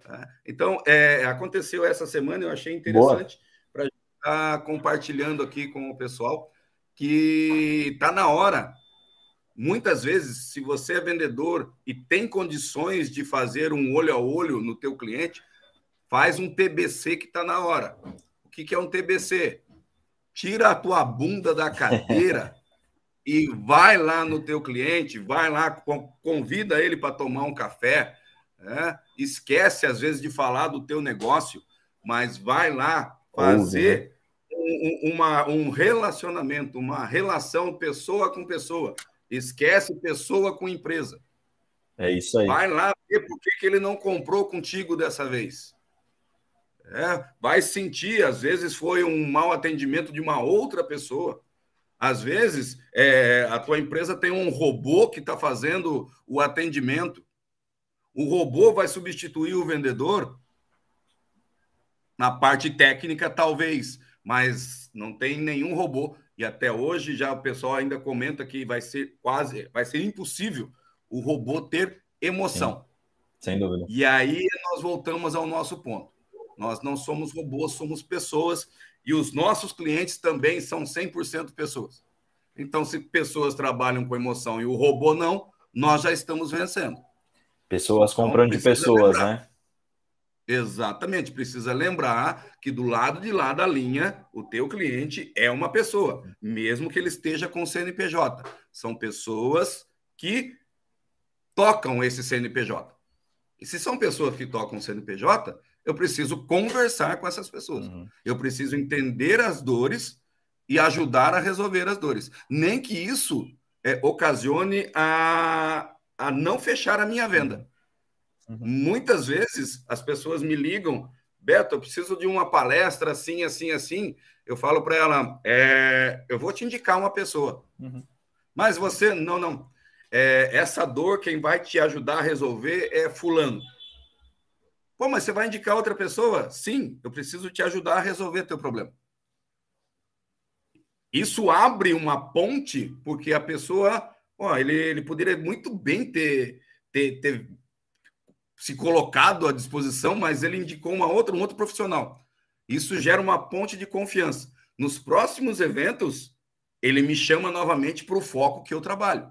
Tá? Então, é, aconteceu essa semana, eu achei interessante para estar compartilhando aqui com o pessoal que está na hora. Muitas vezes, se você é vendedor e tem condições de fazer um olho a olho no teu cliente, Faz um TBC que está na hora. O que, que é um TBC? Tira a tua bunda da cadeira e vai lá no teu cliente, vai lá, convida ele para tomar um café. Né? Esquece, às vezes, de falar do teu negócio, mas vai lá fazer um, uma, um relacionamento, uma relação pessoa com pessoa. Esquece pessoa com empresa. É isso aí. Vai lá ver por que, que ele não comprou contigo dessa vez. É, vai sentir, às vezes foi um mau atendimento de uma outra pessoa. Às vezes, é, a tua empresa tem um robô que está fazendo o atendimento. O robô vai substituir o vendedor? Na parte técnica, talvez, mas não tem nenhum robô. E até hoje já o pessoal ainda comenta que vai ser quase, vai ser impossível o robô ter emoção. Sim, sem dúvida. E aí nós voltamos ao nosso ponto. Nós não somos robôs, somos pessoas e os nossos clientes também são 100% pessoas. Então, se pessoas trabalham com emoção e o robô não, nós já estamos vencendo. Pessoas então, compram de pessoas, lembrar. né? Exatamente, precisa lembrar que do lado de lá da linha, o teu cliente é uma pessoa, mesmo que ele esteja com CNPJ. São pessoas que tocam esse CNPJ. E se são pessoas que tocam CNPJ, eu preciso conversar com essas pessoas. Uhum. Eu preciso entender as dores e ajudar a resolver as dores. Nem que isso é, ocasione a, a não fechar a minha venda. Uhum. Muitas vezes as pessoas me ligam, Beto, eu preciso de uma palestra assim, assim, assim. Eu falo para ela, é, eu vou te indicar uma pessoa. Uhum. Mas você, não, não. É, essa dor, quem vai te ajudar a resolver é fulano. Pô, mas você vai indicar outra pessoa? Sim, eu preciso te ajudar a resolver teu problema. Isso abre uma ponte, porque a pessoa, ó, ele, ele poderia muito bem ter, ter, ter se colocado à disposição, mas ele indicou uma outra, um outro profissional. Isso gera uma ponte de confiança. Nos próximos eventos, ele me chama novamente para o foco que eu trabalho,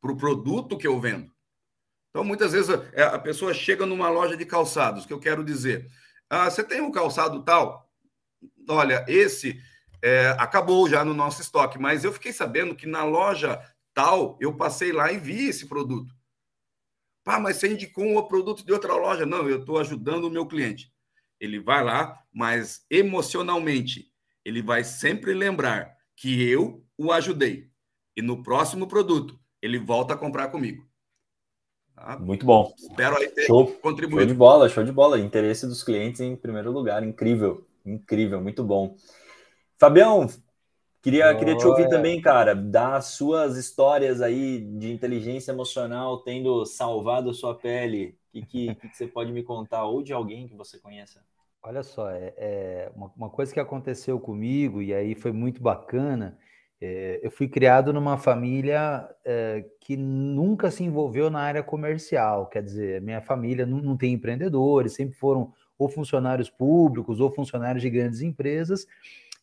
para o produto que eu vendo. Então, muitas vezes é, a pessoa chega numa loja de calçados, que eu quero dizer, ah, você tem um calçado tal? Olha, esse é, acabou já no nosso estoque, mas eu fiquei sabendo que na loja tal, eu passei lá e vi esse produto. Pá, mas você indicou um produto de outra loja? Não, eu estou ajudando o meu cliente. Ele vai lá, mas emocionalmente, ele vai sempre lembrar que eu o ajudei. E no próximo produto, ele volta a comprar comigo. Tá? Muito bom. Espero aí ter show, contribuído. Show de bola, show de bola. Interesse dos clientes em primeiro lugar. Incrível, incrível, muito bom. Fabião, Queria, queria te ouvir também, cara, das suas histórias aí de inteligência emocional tendo salvado a sua pele. O que, que, que, você pode me contar? Ou de alguém que você conheça? Olha só, é, é uma, uma, coisa que aconteceu comigo, e aí foi muito bacana. É, eu fui criado numa família é, que nunca se envolveu na área comercial, quer dizer, minha família não, não tem empreendedores, sempre foram ou funcionários públicos ou funcionários de grandes empresas.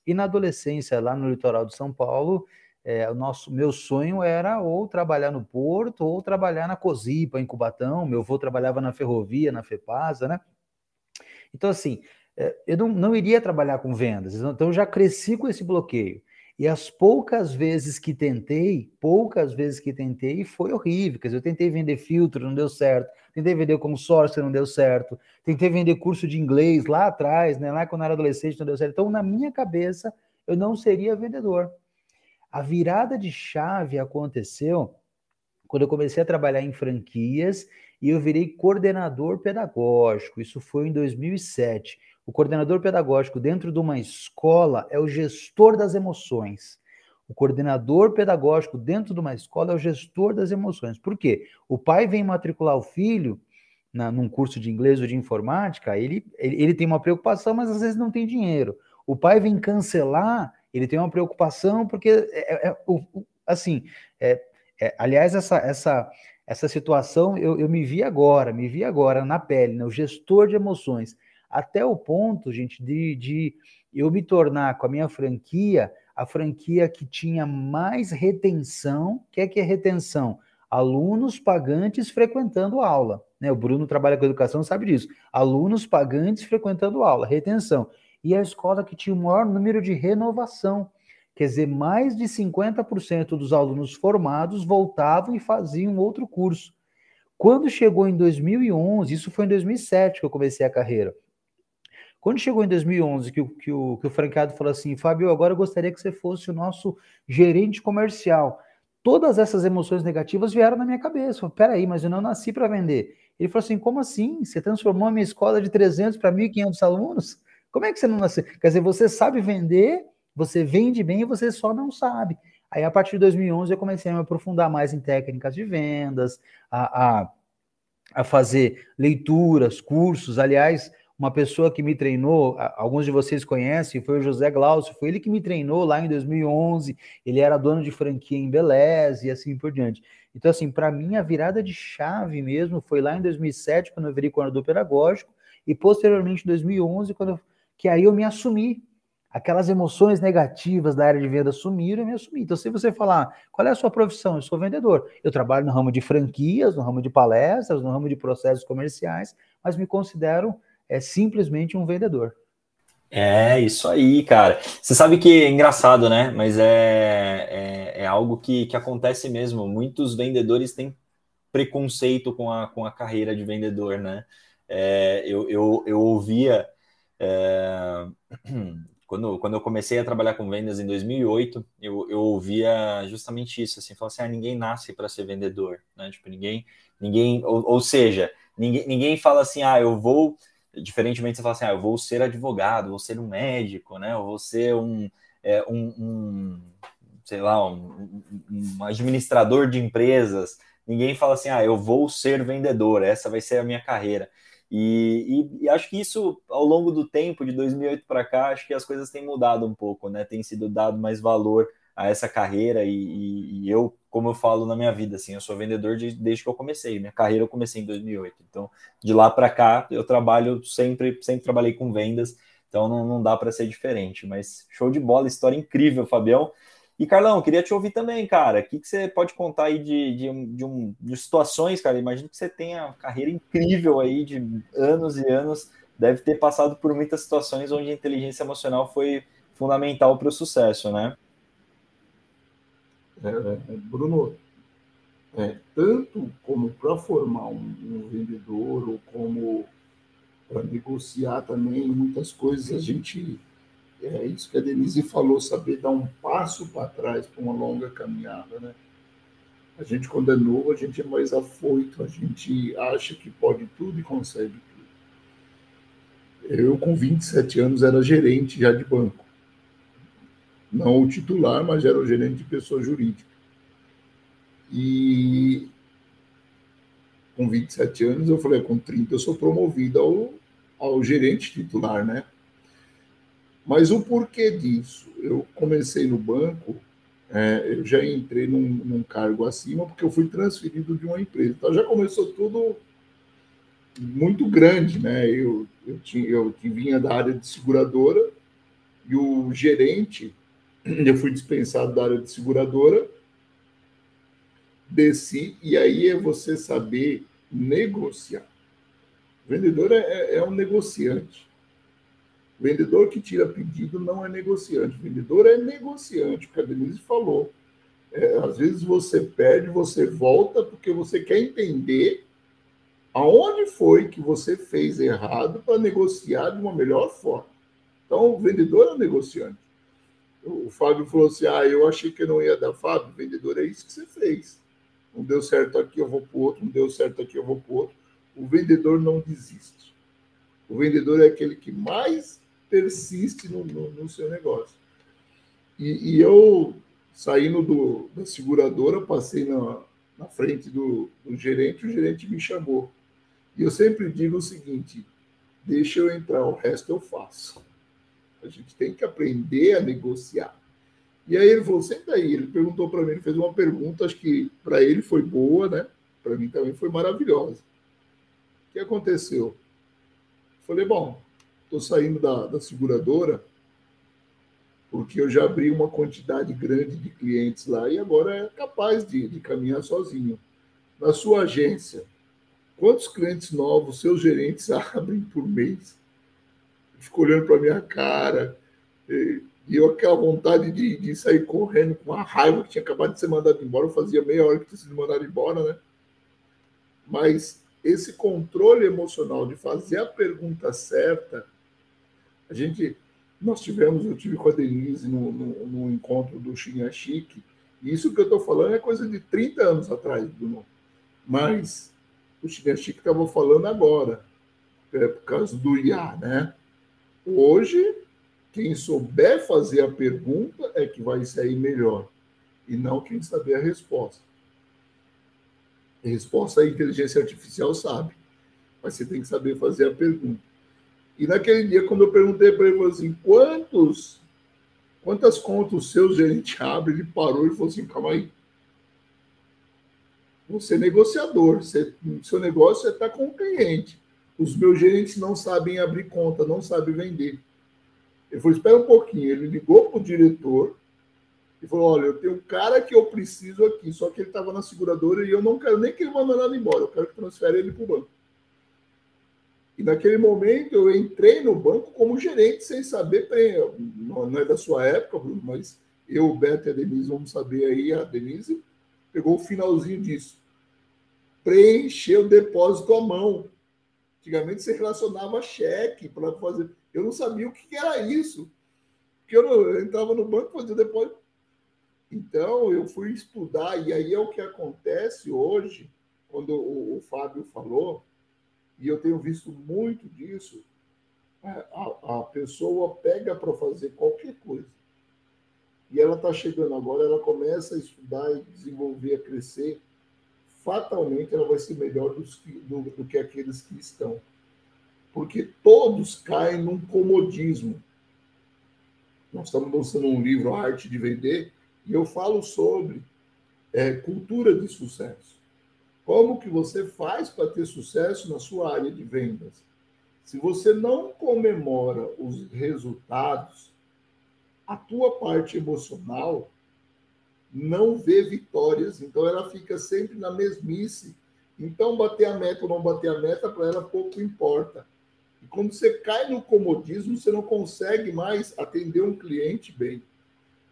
E na adolescência, lá no litoral de São Paulo, é, o nosso, meu sonho era ou trabalhar no porto ou trabalhar na Cosipa, em Cubatão. Meu avô trabalhava na ferrovia, na FEPASA, né? Então, assim, é, eu não, não iria trabalhar com vendas. Então, eu já cresci com esse bloqueio. E as poucas vezes que tentei, poucas vezes que tentei, foi horrível. Quer dizer, eu tentei vender filtro, não deu certo. Tentei vender consórcio, não deu certo. Tentei vender curso de inglês lá atrás, né? Lá quando eu era adolescente, não deu certo. Então, na minha cabeça, eu não seria vendedor. A virada de chave aconteceu quando eu comecei a trabalhar em franquias e eu virei coordenador pedagógico. Isso foi em 2007. O coordenador pedagógico dentro de uma escola é o gestor das emoções. O coordenador pedagógico dentro de uma escola é o gestor das emoções. Por quê? O pai vem matricular o filho na, num curso de inglês ou de informática, ele, ele, ele tem uma preocupação, mas às vezes não tem dinheiro. O pai vem cancelar, ele tem uma preocupação, porque, é, é, é assim, é, é, aliás, essa, essa, essa situação eu, eu me vi agora, me vi agora na pele, né? o gestor de emoções, até o ponto, gente, de, de eu me tornar com a minha franquia a franquia que tinha mais retenção. O que é que é retenção? Alunos pagantes frequentando aula. Né? O Bruno trabalha com educação, sabe disso. Alunos pagantes frequentando aula, retenção. E a escola que tinha o maior número de renovação. Quer dizer, mais de 50% dos alunos formados voltavam e faziam outro curso. Quando chegou em 2011, isso foi em 2007 que eu comecei a carreira. Quando chegou em 2011, que que o, que o franqueado falou assim, Fábio, agora eu gostaria que você fosse o nosso gerente comercial. Todas essas emoções negativas vieram na minha cabeça. Peraí, mas eu não nasci para vender. Ele falou assim, como assim? Você transformou a minha escola de 300 para 1.500 alunos? Como é que você não nasceu? Quer dizer, você sabe vender, você vende bem você só não sabe. Aí, a partir de 2011, eu comecei a me aprofundar mais em técnicas de vendas, a, a, a fazer leituras, cursos. Aliás, uma pessoa que me treinou, alguns de vocês conhecem, foi o José Glaucio, foi ele que me treinou lá em 2011, ele era dono de franquia em Beleza e assim por diante. Então, assim, para mim, a virada de chave mesmo foi lá em 2007, quando eu virei coordenador pedagógico, e posteriormente em 2011, quando eu, que aí eu me assumi. Aquelas emoções negativas da área de venda sumiram e me assumi. Então, se você falar, qual é a sua profissão? Eu sou vendedor. Eu trabalho no ramo de franquias, no ramo de palestras, no ramo de processos comerciais, mas me considero é simplesmente um vendedor. É, isso aí, cara. Você sabe que é engraçado, né? Mas é, é, é, algo que, que acontece mesmo. Muitos vendedores têm preconceito com a, com a carreira de vendedor, né? É, eu, eu, eu ouvia. É, quando, quando eu comecei a trabalhar com vendas em 2008, eu, eu ouvia justamente isso, assim, falar assim, ah, ninguém nasce para ser vendedor, né? Tipo, ninguém, ninguém, ou, ou seja, ninguém, ninguém fala assim, ah, eu vou Diferentemente, você fala assim, ah, eu vou ser advogado, vou ser um médico, né? Eu vou ser um, é, um, um sei lá, um, um, administrador de empresas. Ninguém fala assim, ah, eu vou ser vendedor, essa vai ser a minha carreira. E, e, e acho que isso, ao longo do tempo, de 2008 para cá, acho que as coisas têm mudado um pouco, né? Tem sido dado mais valor a essa carreira e, e, eu, como eu falo na minha vida, assim, eu sou vendedor de, desde que eu comecei. Minha carreira eu comecei em 2008. Então, de lá para cá, eu trabalho sempre, sempre trabalhei com vendas. Então, não, não dá para ser diferente. Mas show de bola, história incrível, Fabião. E Carlão, queria te ouvir também, cara. O que, que você pode contar aí de, de, de, um, de situações, cara? Imagino que você tenha uma carreira incrível aí de anos e anos. Deve ter passado por muitas situações onde a inteligência emocional foi fundamental para o sucesso, né? É, é, Bruno, é, tanto como para formar um, um, vendedor ou como para negociar também muitas coisas, a gente, é isso que a Denise falou, saber dar um passo para trás para uma longa caminhada, né? A gente, quando é novo, a gente é mais afoito, a gente acha que pode tudo e consegue tudo. Eu, com 27 anos, era gerente já de banco. Não o titular, mas era o gerente de pessoa jurídica. E com 27 anos, eu falei, com 30 eu sou promovido ao, ao gerente titular, né? Mas o porquê disso? Eu comecei no banco, é, eu já entrei num, num, cargo acima porque eu fui transferido de uma empresa. Então já começou tudo muito grande, né? Eu, eu, tinha, eu vinha da área de seguradora e o gerente, eu fui dispensado da área de seguradora, desci, e aí é você saber negociar. O vendedor é, é, é um negociante. O vendedor que tira pedido não é negociante. O vendedor é negociante, o que a Denise falou. É, às vezes você perde, você volta porque você quer entender aonde foi que você fez errado para negociar de uma melhor forma. Então, o vendedor é um negociante. O Fábio falou assim: ah, eu achei que não ia dar, Fábio, vendedor é isso que você fez. Não deu certo aqui, eu vou para o outro, não deu certo aqui, eu vou para o outro. O vendedor não desiste. O vendedor é aquele que mais persiste no, no, no seu negócio. E, e, eu, saindo do, da seguradora, passei na, na frente do, do gerente, o gerente me chamou. E eu sempre digo o seguinte: deixa eu entrar, o resto eu faço. A gente tem que aprender a negociar. E aí ele falou: senta aí. Ele perguntou para mim, ele fez uma pergunta, acho que para ele foi boa, né? Para mim também foi maravilhosa. O que aconteceu? Falei: bom, estou saindo da, da seguradora porque eu já abri uma quantidade grande de clientes lá e agora é capaz de, de caminhar sozinho. Na sua agência, quantos clientes novos seus gerentes abrem por mês? Ficou olhando para minha cara. E, e eu, aquela vontade de, de, sair correndo com a raiva que tinha acabado de ser mandado embora. Eu fazia meia hora que tinha sido mandado embora, né? Mas esse controle emocional de fazer a pergunta certa a gente, nós tivemos, eu tive com a Denise no, no, no encontro do Xinha Chique, e isso que eu estou falando é coisa de 30 anos atrás, Bruno. Mas o Xinha Chique estava falando agora, é, por causa do IA, né? Hoje, quem souber fazer a pergunta é que vai sair melhor, e não quem saber a resposta. A resposta a inteligência artificial sabe, mas você tem que saber fazer a pergunta. E naquele dia, quando eu perguntei para ele, assim, quantos, quantas contas o seu gerente abre? Ele parou e falou assim, calma aí. Você é negociador, você, seu negócio é estar tá com o cliente. Os meus gerentes não sabem abrir conta, não sabem vender. Ele falou, espera um pouquinho. Ele ligou para o diretor e falou, olha, eu tenho um cara que eu preciso aqui, só que ele estava na seguradora e eu não quero nem que ele vá mandar embora, eu quero que transfere ele para o banco. E naquele momento eu entrei no banco como gerente, sem saber, não é da sua época, Bruno, mas eu, o Beto e a Denise vamos saber aí, a Denise pegou o finalzinho disso. Preencher o depósito à mão. Antigamente você relacionava cheque para fazer. Eu não sabia o que era isso. Porque eu, não, eu entrava no banco fazia depósito. Então eu fui estudar, e aí é o que acontece hoje, quando o, o Fábio falou, e eu tenho visto muito disso, é, a, a pessoa pega para fazer qualquer coisa. E ela está chegando agora, ela começa a estudar e desenvolver, a crescer, fatalmente ela vai ser melhor do, do, do que aqueles que estão. Porque todos caem num comodismo. Nós estamos lançando um livro, A Arte de Vender, e eu falo sobre é, cultura de sucesso. Como que você faz para ter sucesso na sua área de vendas? Se você não comemora os resultados, a tua parte emocional não vê vitórias, então ela fica sempre na mesmice. Então, bater a meta ou não bater a meta, para ela pouco importa. E quando você cai no comodismo, você não consegue mais atender um cliente bem.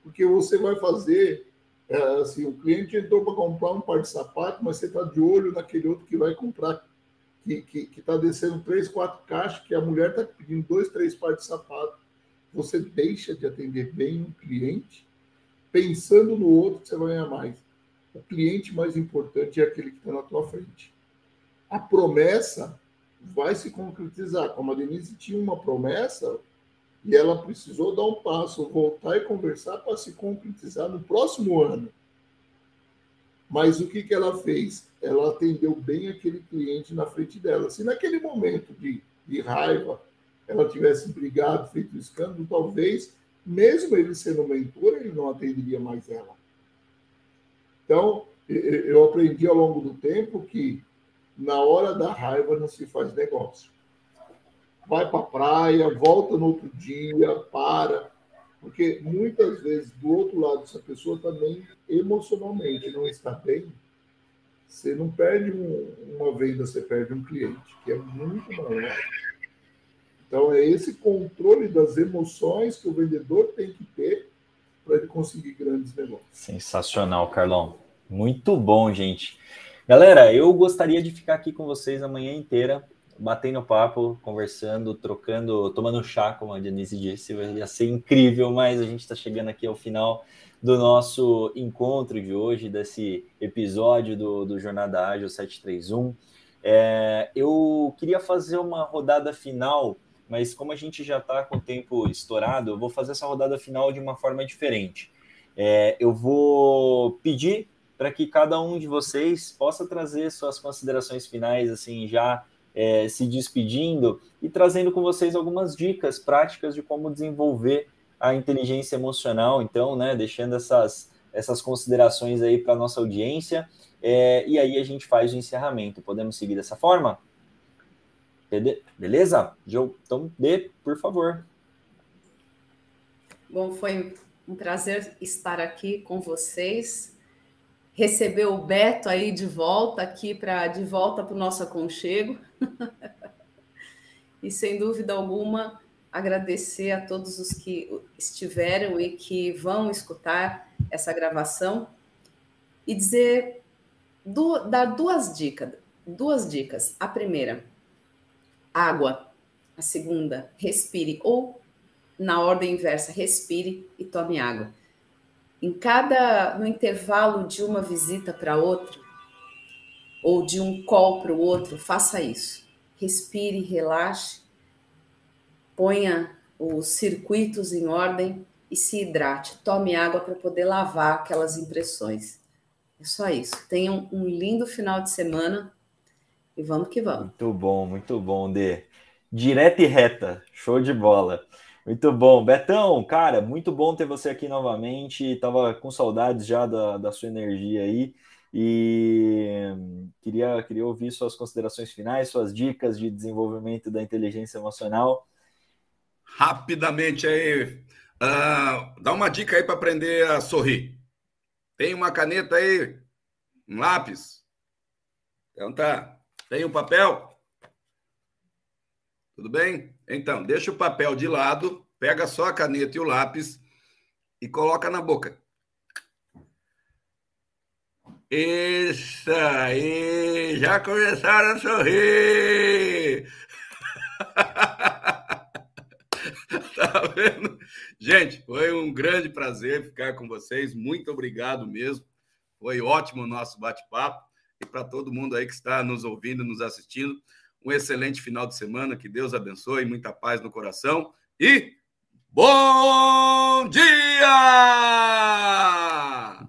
Porque você vai fazer é, assim, o cliente entrou para comprar um par de sapato, mas você está de olho naquele outro que vai comprar, que está tá descendo três, quatro caixas, que a mulher está pedindo dois, três pares de sapato. Você deixa de atender bem um cliente, pensando no outro você vai ganhar mais. O cliente mais importante é aquele que está na tua frente. A promessa vai se concretizar. Como a Denise tinha uma promessa, E ela precisou dar um passo, voltar e conversar para se concretizar no próximo ano. Mas o que, que ela fez? Ela atendeu bem aquele cliente na frente dela. Se naquele momento de, de raiva ela tivesse brigado, feito escândalo, talvez, mesmo ele sendo mentor, ele não atenderia mais ela. Então, eu aprendi ao longo do tempo que na hora da raiva não se faz negócio. Vai para a praia, volta no outro dia, para. Porque muitas vezes, do outro lado, se a pessoa também emocionalmente não está bem, você não perde um, uma venda, você perde um cliente, que é muito maior. Então, é esse controle das emoções que o vendedor tem que ter para ele conseguir grandes negócios. Sensacional, Carlão. Muito bom, gente. Galera, eu gostaria de ficar aqui com vocês a manhã inteira, batendo papo, conversando, trocando, tomando chá, como a Denise disse. Ia ser incrível, mas a gente está chegando aqui ao final do nosso encontro de hoje, desse episódio do, do Jornada Ágil 731. É, eu queria fazer uma rodada final mas como a gente já está com o tempo estourado, eu vou fazer essa rodada final de uma forma diferente. É, eu vou pedir para que cada um de vocês possa trazer suas considerações finais, assim, já é, se despedindo e trazendo com vocês algumas dicas práticas de como desenvolver a inteligência emocional, então, né, deixando essas, essas considerações aí para nossa audiência, é, e aí a gente faz o encerramento. Podemos seguir dessa forma? Beleza? Então, dê, por favor. Bom, foi um prazer estar aqui com vocês. Receber o Beto aí de volta aqui para de volta para o nosso aconchego. e sem dúvida alguma agradecer a todos os que estiveram e que vão escutar essa gravação e dizer dar duas dicas, duas dicas. A primeira, água. A segunda, respire. Ou, na ordem inversa, respire e tome água. Em cada, no intervalo de uma visita para outra, ou de um call para o outro, faça isso. Respire, relaxe, ponha os circuitos em ordem e se hidrate. Tome água para poder lavar aquelas impressões. É só isso. Tenham um lindo final de semana e vamos que vamos. Muito bom, muito bom, Dê. Direta e reta, show de bola. Muito bom. Betão, cara, muito bom ter você aqui novamente. Tava com saudades já da, da sua energia aí. E queria, queria ouvir suas considerações finais, suas dicas de desenvolvimento da inteligência emocional. Rapidamente aí, uh, dá uma dica aí para aprender a sorrir. Tem uma caneta aí, um lápis? Então tá. Tem um papel? Tudo bem? Então, deixa o papel de lado, pega só a caneta e o lápis e coloca na boca. Isso aí! Já começaram a sorrir! tá vendo? Gente, foi um grande prazer ficar com vocês. Muito obrigado mesmo. Foi ótimo o nosso bate-papo e para todo mundo aí que está nos ouvindo, nos assistindo. Um excelente final de semana, que Deus abençoe, muita paz no coração e bom dia!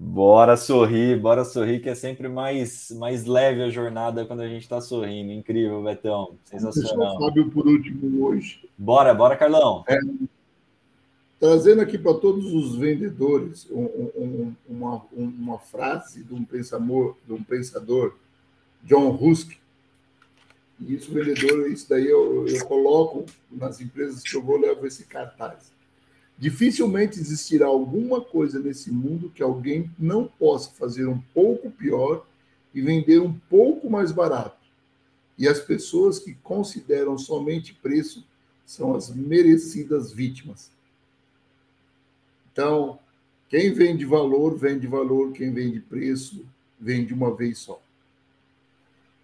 Bora sorrir, bora sorrir, que é sempre mais, mais leve a jornada quando a gente está sorrindo. Incrível, Betão. Sensacional. Deixa o Fábio por último hoje. Bora, bora, Carlão. É, trazendo aqui para todos os vendedores um, um, uma, uma frase de um pensador, de um pensador John Rusk. E isso, vendedor, isso daí eu, eu coloco nas empresas que eu vou levar esse cartaz. Dificilmente existirá alguma coisa nesse mundo que alguém não possa fazer um pouco pior e vender um pouco mais barato. E as pessoas que consideram somente preço são as merecidas vítimas. Então, quem vende valor, vende valor, quem vende preço, vende uma vez só.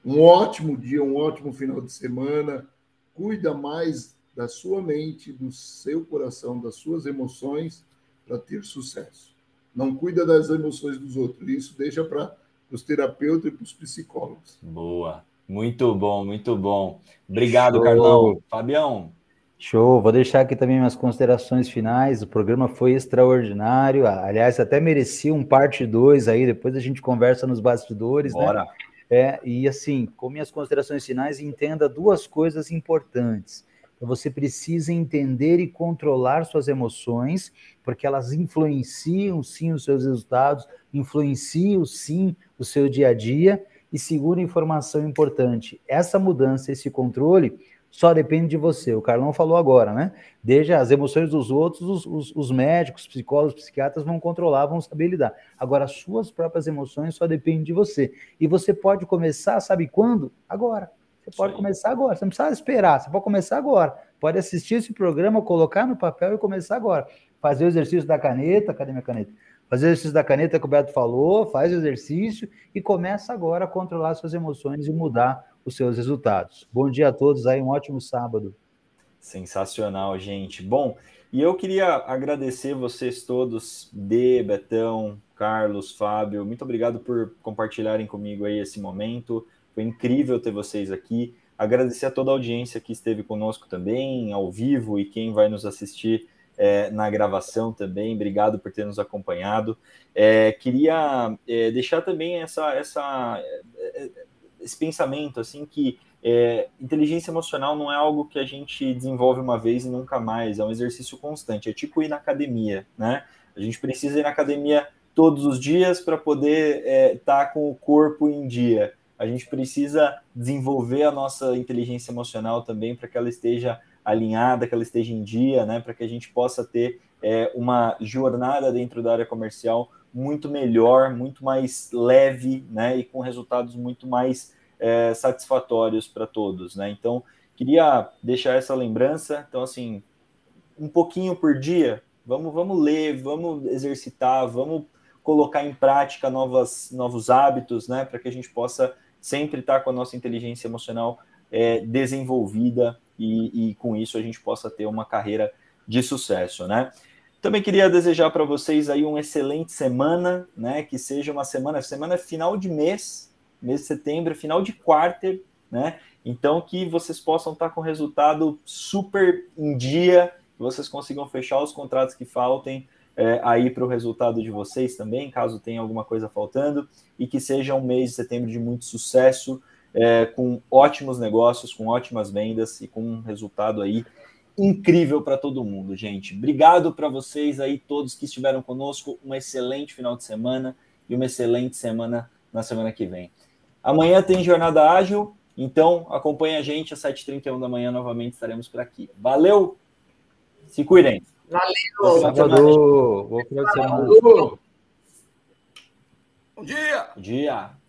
Um ótimo dia, um ótimo final de semana. Cuida mais da sua mente, do seu coração, das suas emoções para ter sucesso. Não cuida das emoções dos outros. Isso deixa para os terapeutas e para os psicólogos. Boa. Muito bom, muito bom. Obrigado, Show. Carlão. Fabião, Show, vou deixar aqui também minhas considerações finais. O programa foi extraordinário. Aliás, até merecia um parte 2 aí, depois a gente conversa nos bastidores, né? Bora. né? É, e assim, com minhas considerações finais, entenda duas coisas importantes. Você precisa entender e controlar suas emoções, porque elas influenciam sim os seus resultados, influenciam sim o seu dia a dia. E segunda informação importante: essa mudança, esse controle só depende de você. O Carlão falou agora, né? Desde as emoções dos outros, os, os, os, médicos, psicólogos, psiquiatras vão controlar, vão saber lidar. Agora, as suas próprias emoções só dependem de você. E você pode começar, sabe quando? Agora. Você pode Sim. começar agora. Você não precisa esperar, você pode começar agora. Pode assistir esse programa, colocar no papel e começar agora. Fazer o exercício da caneta. Cadê minha caneta? Fazer o exercício da caneta que o Beto falou, faz o exercício e começa agora a controlar suas emoções e mudar os seus resultados. Bom dia a todos aí, um ótimo sábado. Sensacional, gente. Bom, e eu queria agradecer vocês todos, D, Betão, Carlos, Fábio, muito obrigado por compartilharem comigo aí esse momento. Foi incrível ter vocês aqui. Agradecer a toda a audiência que esteve conosco também, ao vivo, e quem vai nos assistir é, na gravação também. Obrigado por ter nos acompanhado. É, queria é, deixar também essa, essa é, esse pensamento assim que é, inteligência emocional não é algo que a gente desenvolve uma vez e nunca mais, é um exercício constante, é tipo ir na academia, né? A gente precisa ir na academia todos os dias para poder estar é, tá com o corpo em dia. A gente precisa desenvolver a nossa inteligência emocional também para que ela esteja alinhada, que ela esteja em dia, né? Para que a gente possa ter é, uma jornada dentro da área comercial muito melhor, muito mais leve, né? E com resultados muito mais é, satisfatórios para todos, né? Então, queria deixar essa lembrança. Então, assim, um pouquinho por dia, vamos, vamos ler, vamos exercitar, vamos colocar em prática novas, novos hábitos, né? Para que a gente possa sempre estar com a nossa inteligência emocional é, desenvolvida e, e com isso a gente possa ter uma carreira de sucesso, né? Também queria desejar para vocês aí uma excelente semana, né? Que seja uma semana, semana final de mês, mês de setembro, final de quarter, né? Então que vocês possam estar com resultado super em dia, que vocês consigam fechar os contratos que faltem é, aí para o resultado de vocês também, caso tenha alguma coisa faltando, e que seja um mês de setembro de muito sucesso, é, com ótimos negócios, com ótimas vendas e com um resultado aí incrível para todo mundo, gente. Obrigado para vocês aí, todos que estiveram conosco. Um excelente final de semana e uma excelente semana na semana que vem. Amanhã tem jornada ágil, então acompanhe a gente às 7h31 da manhã, novamente estaremos por aqui. Valeu! Se cuidem! Valeu! Salvador! Bom final de semana! Bom dia! Bom dia!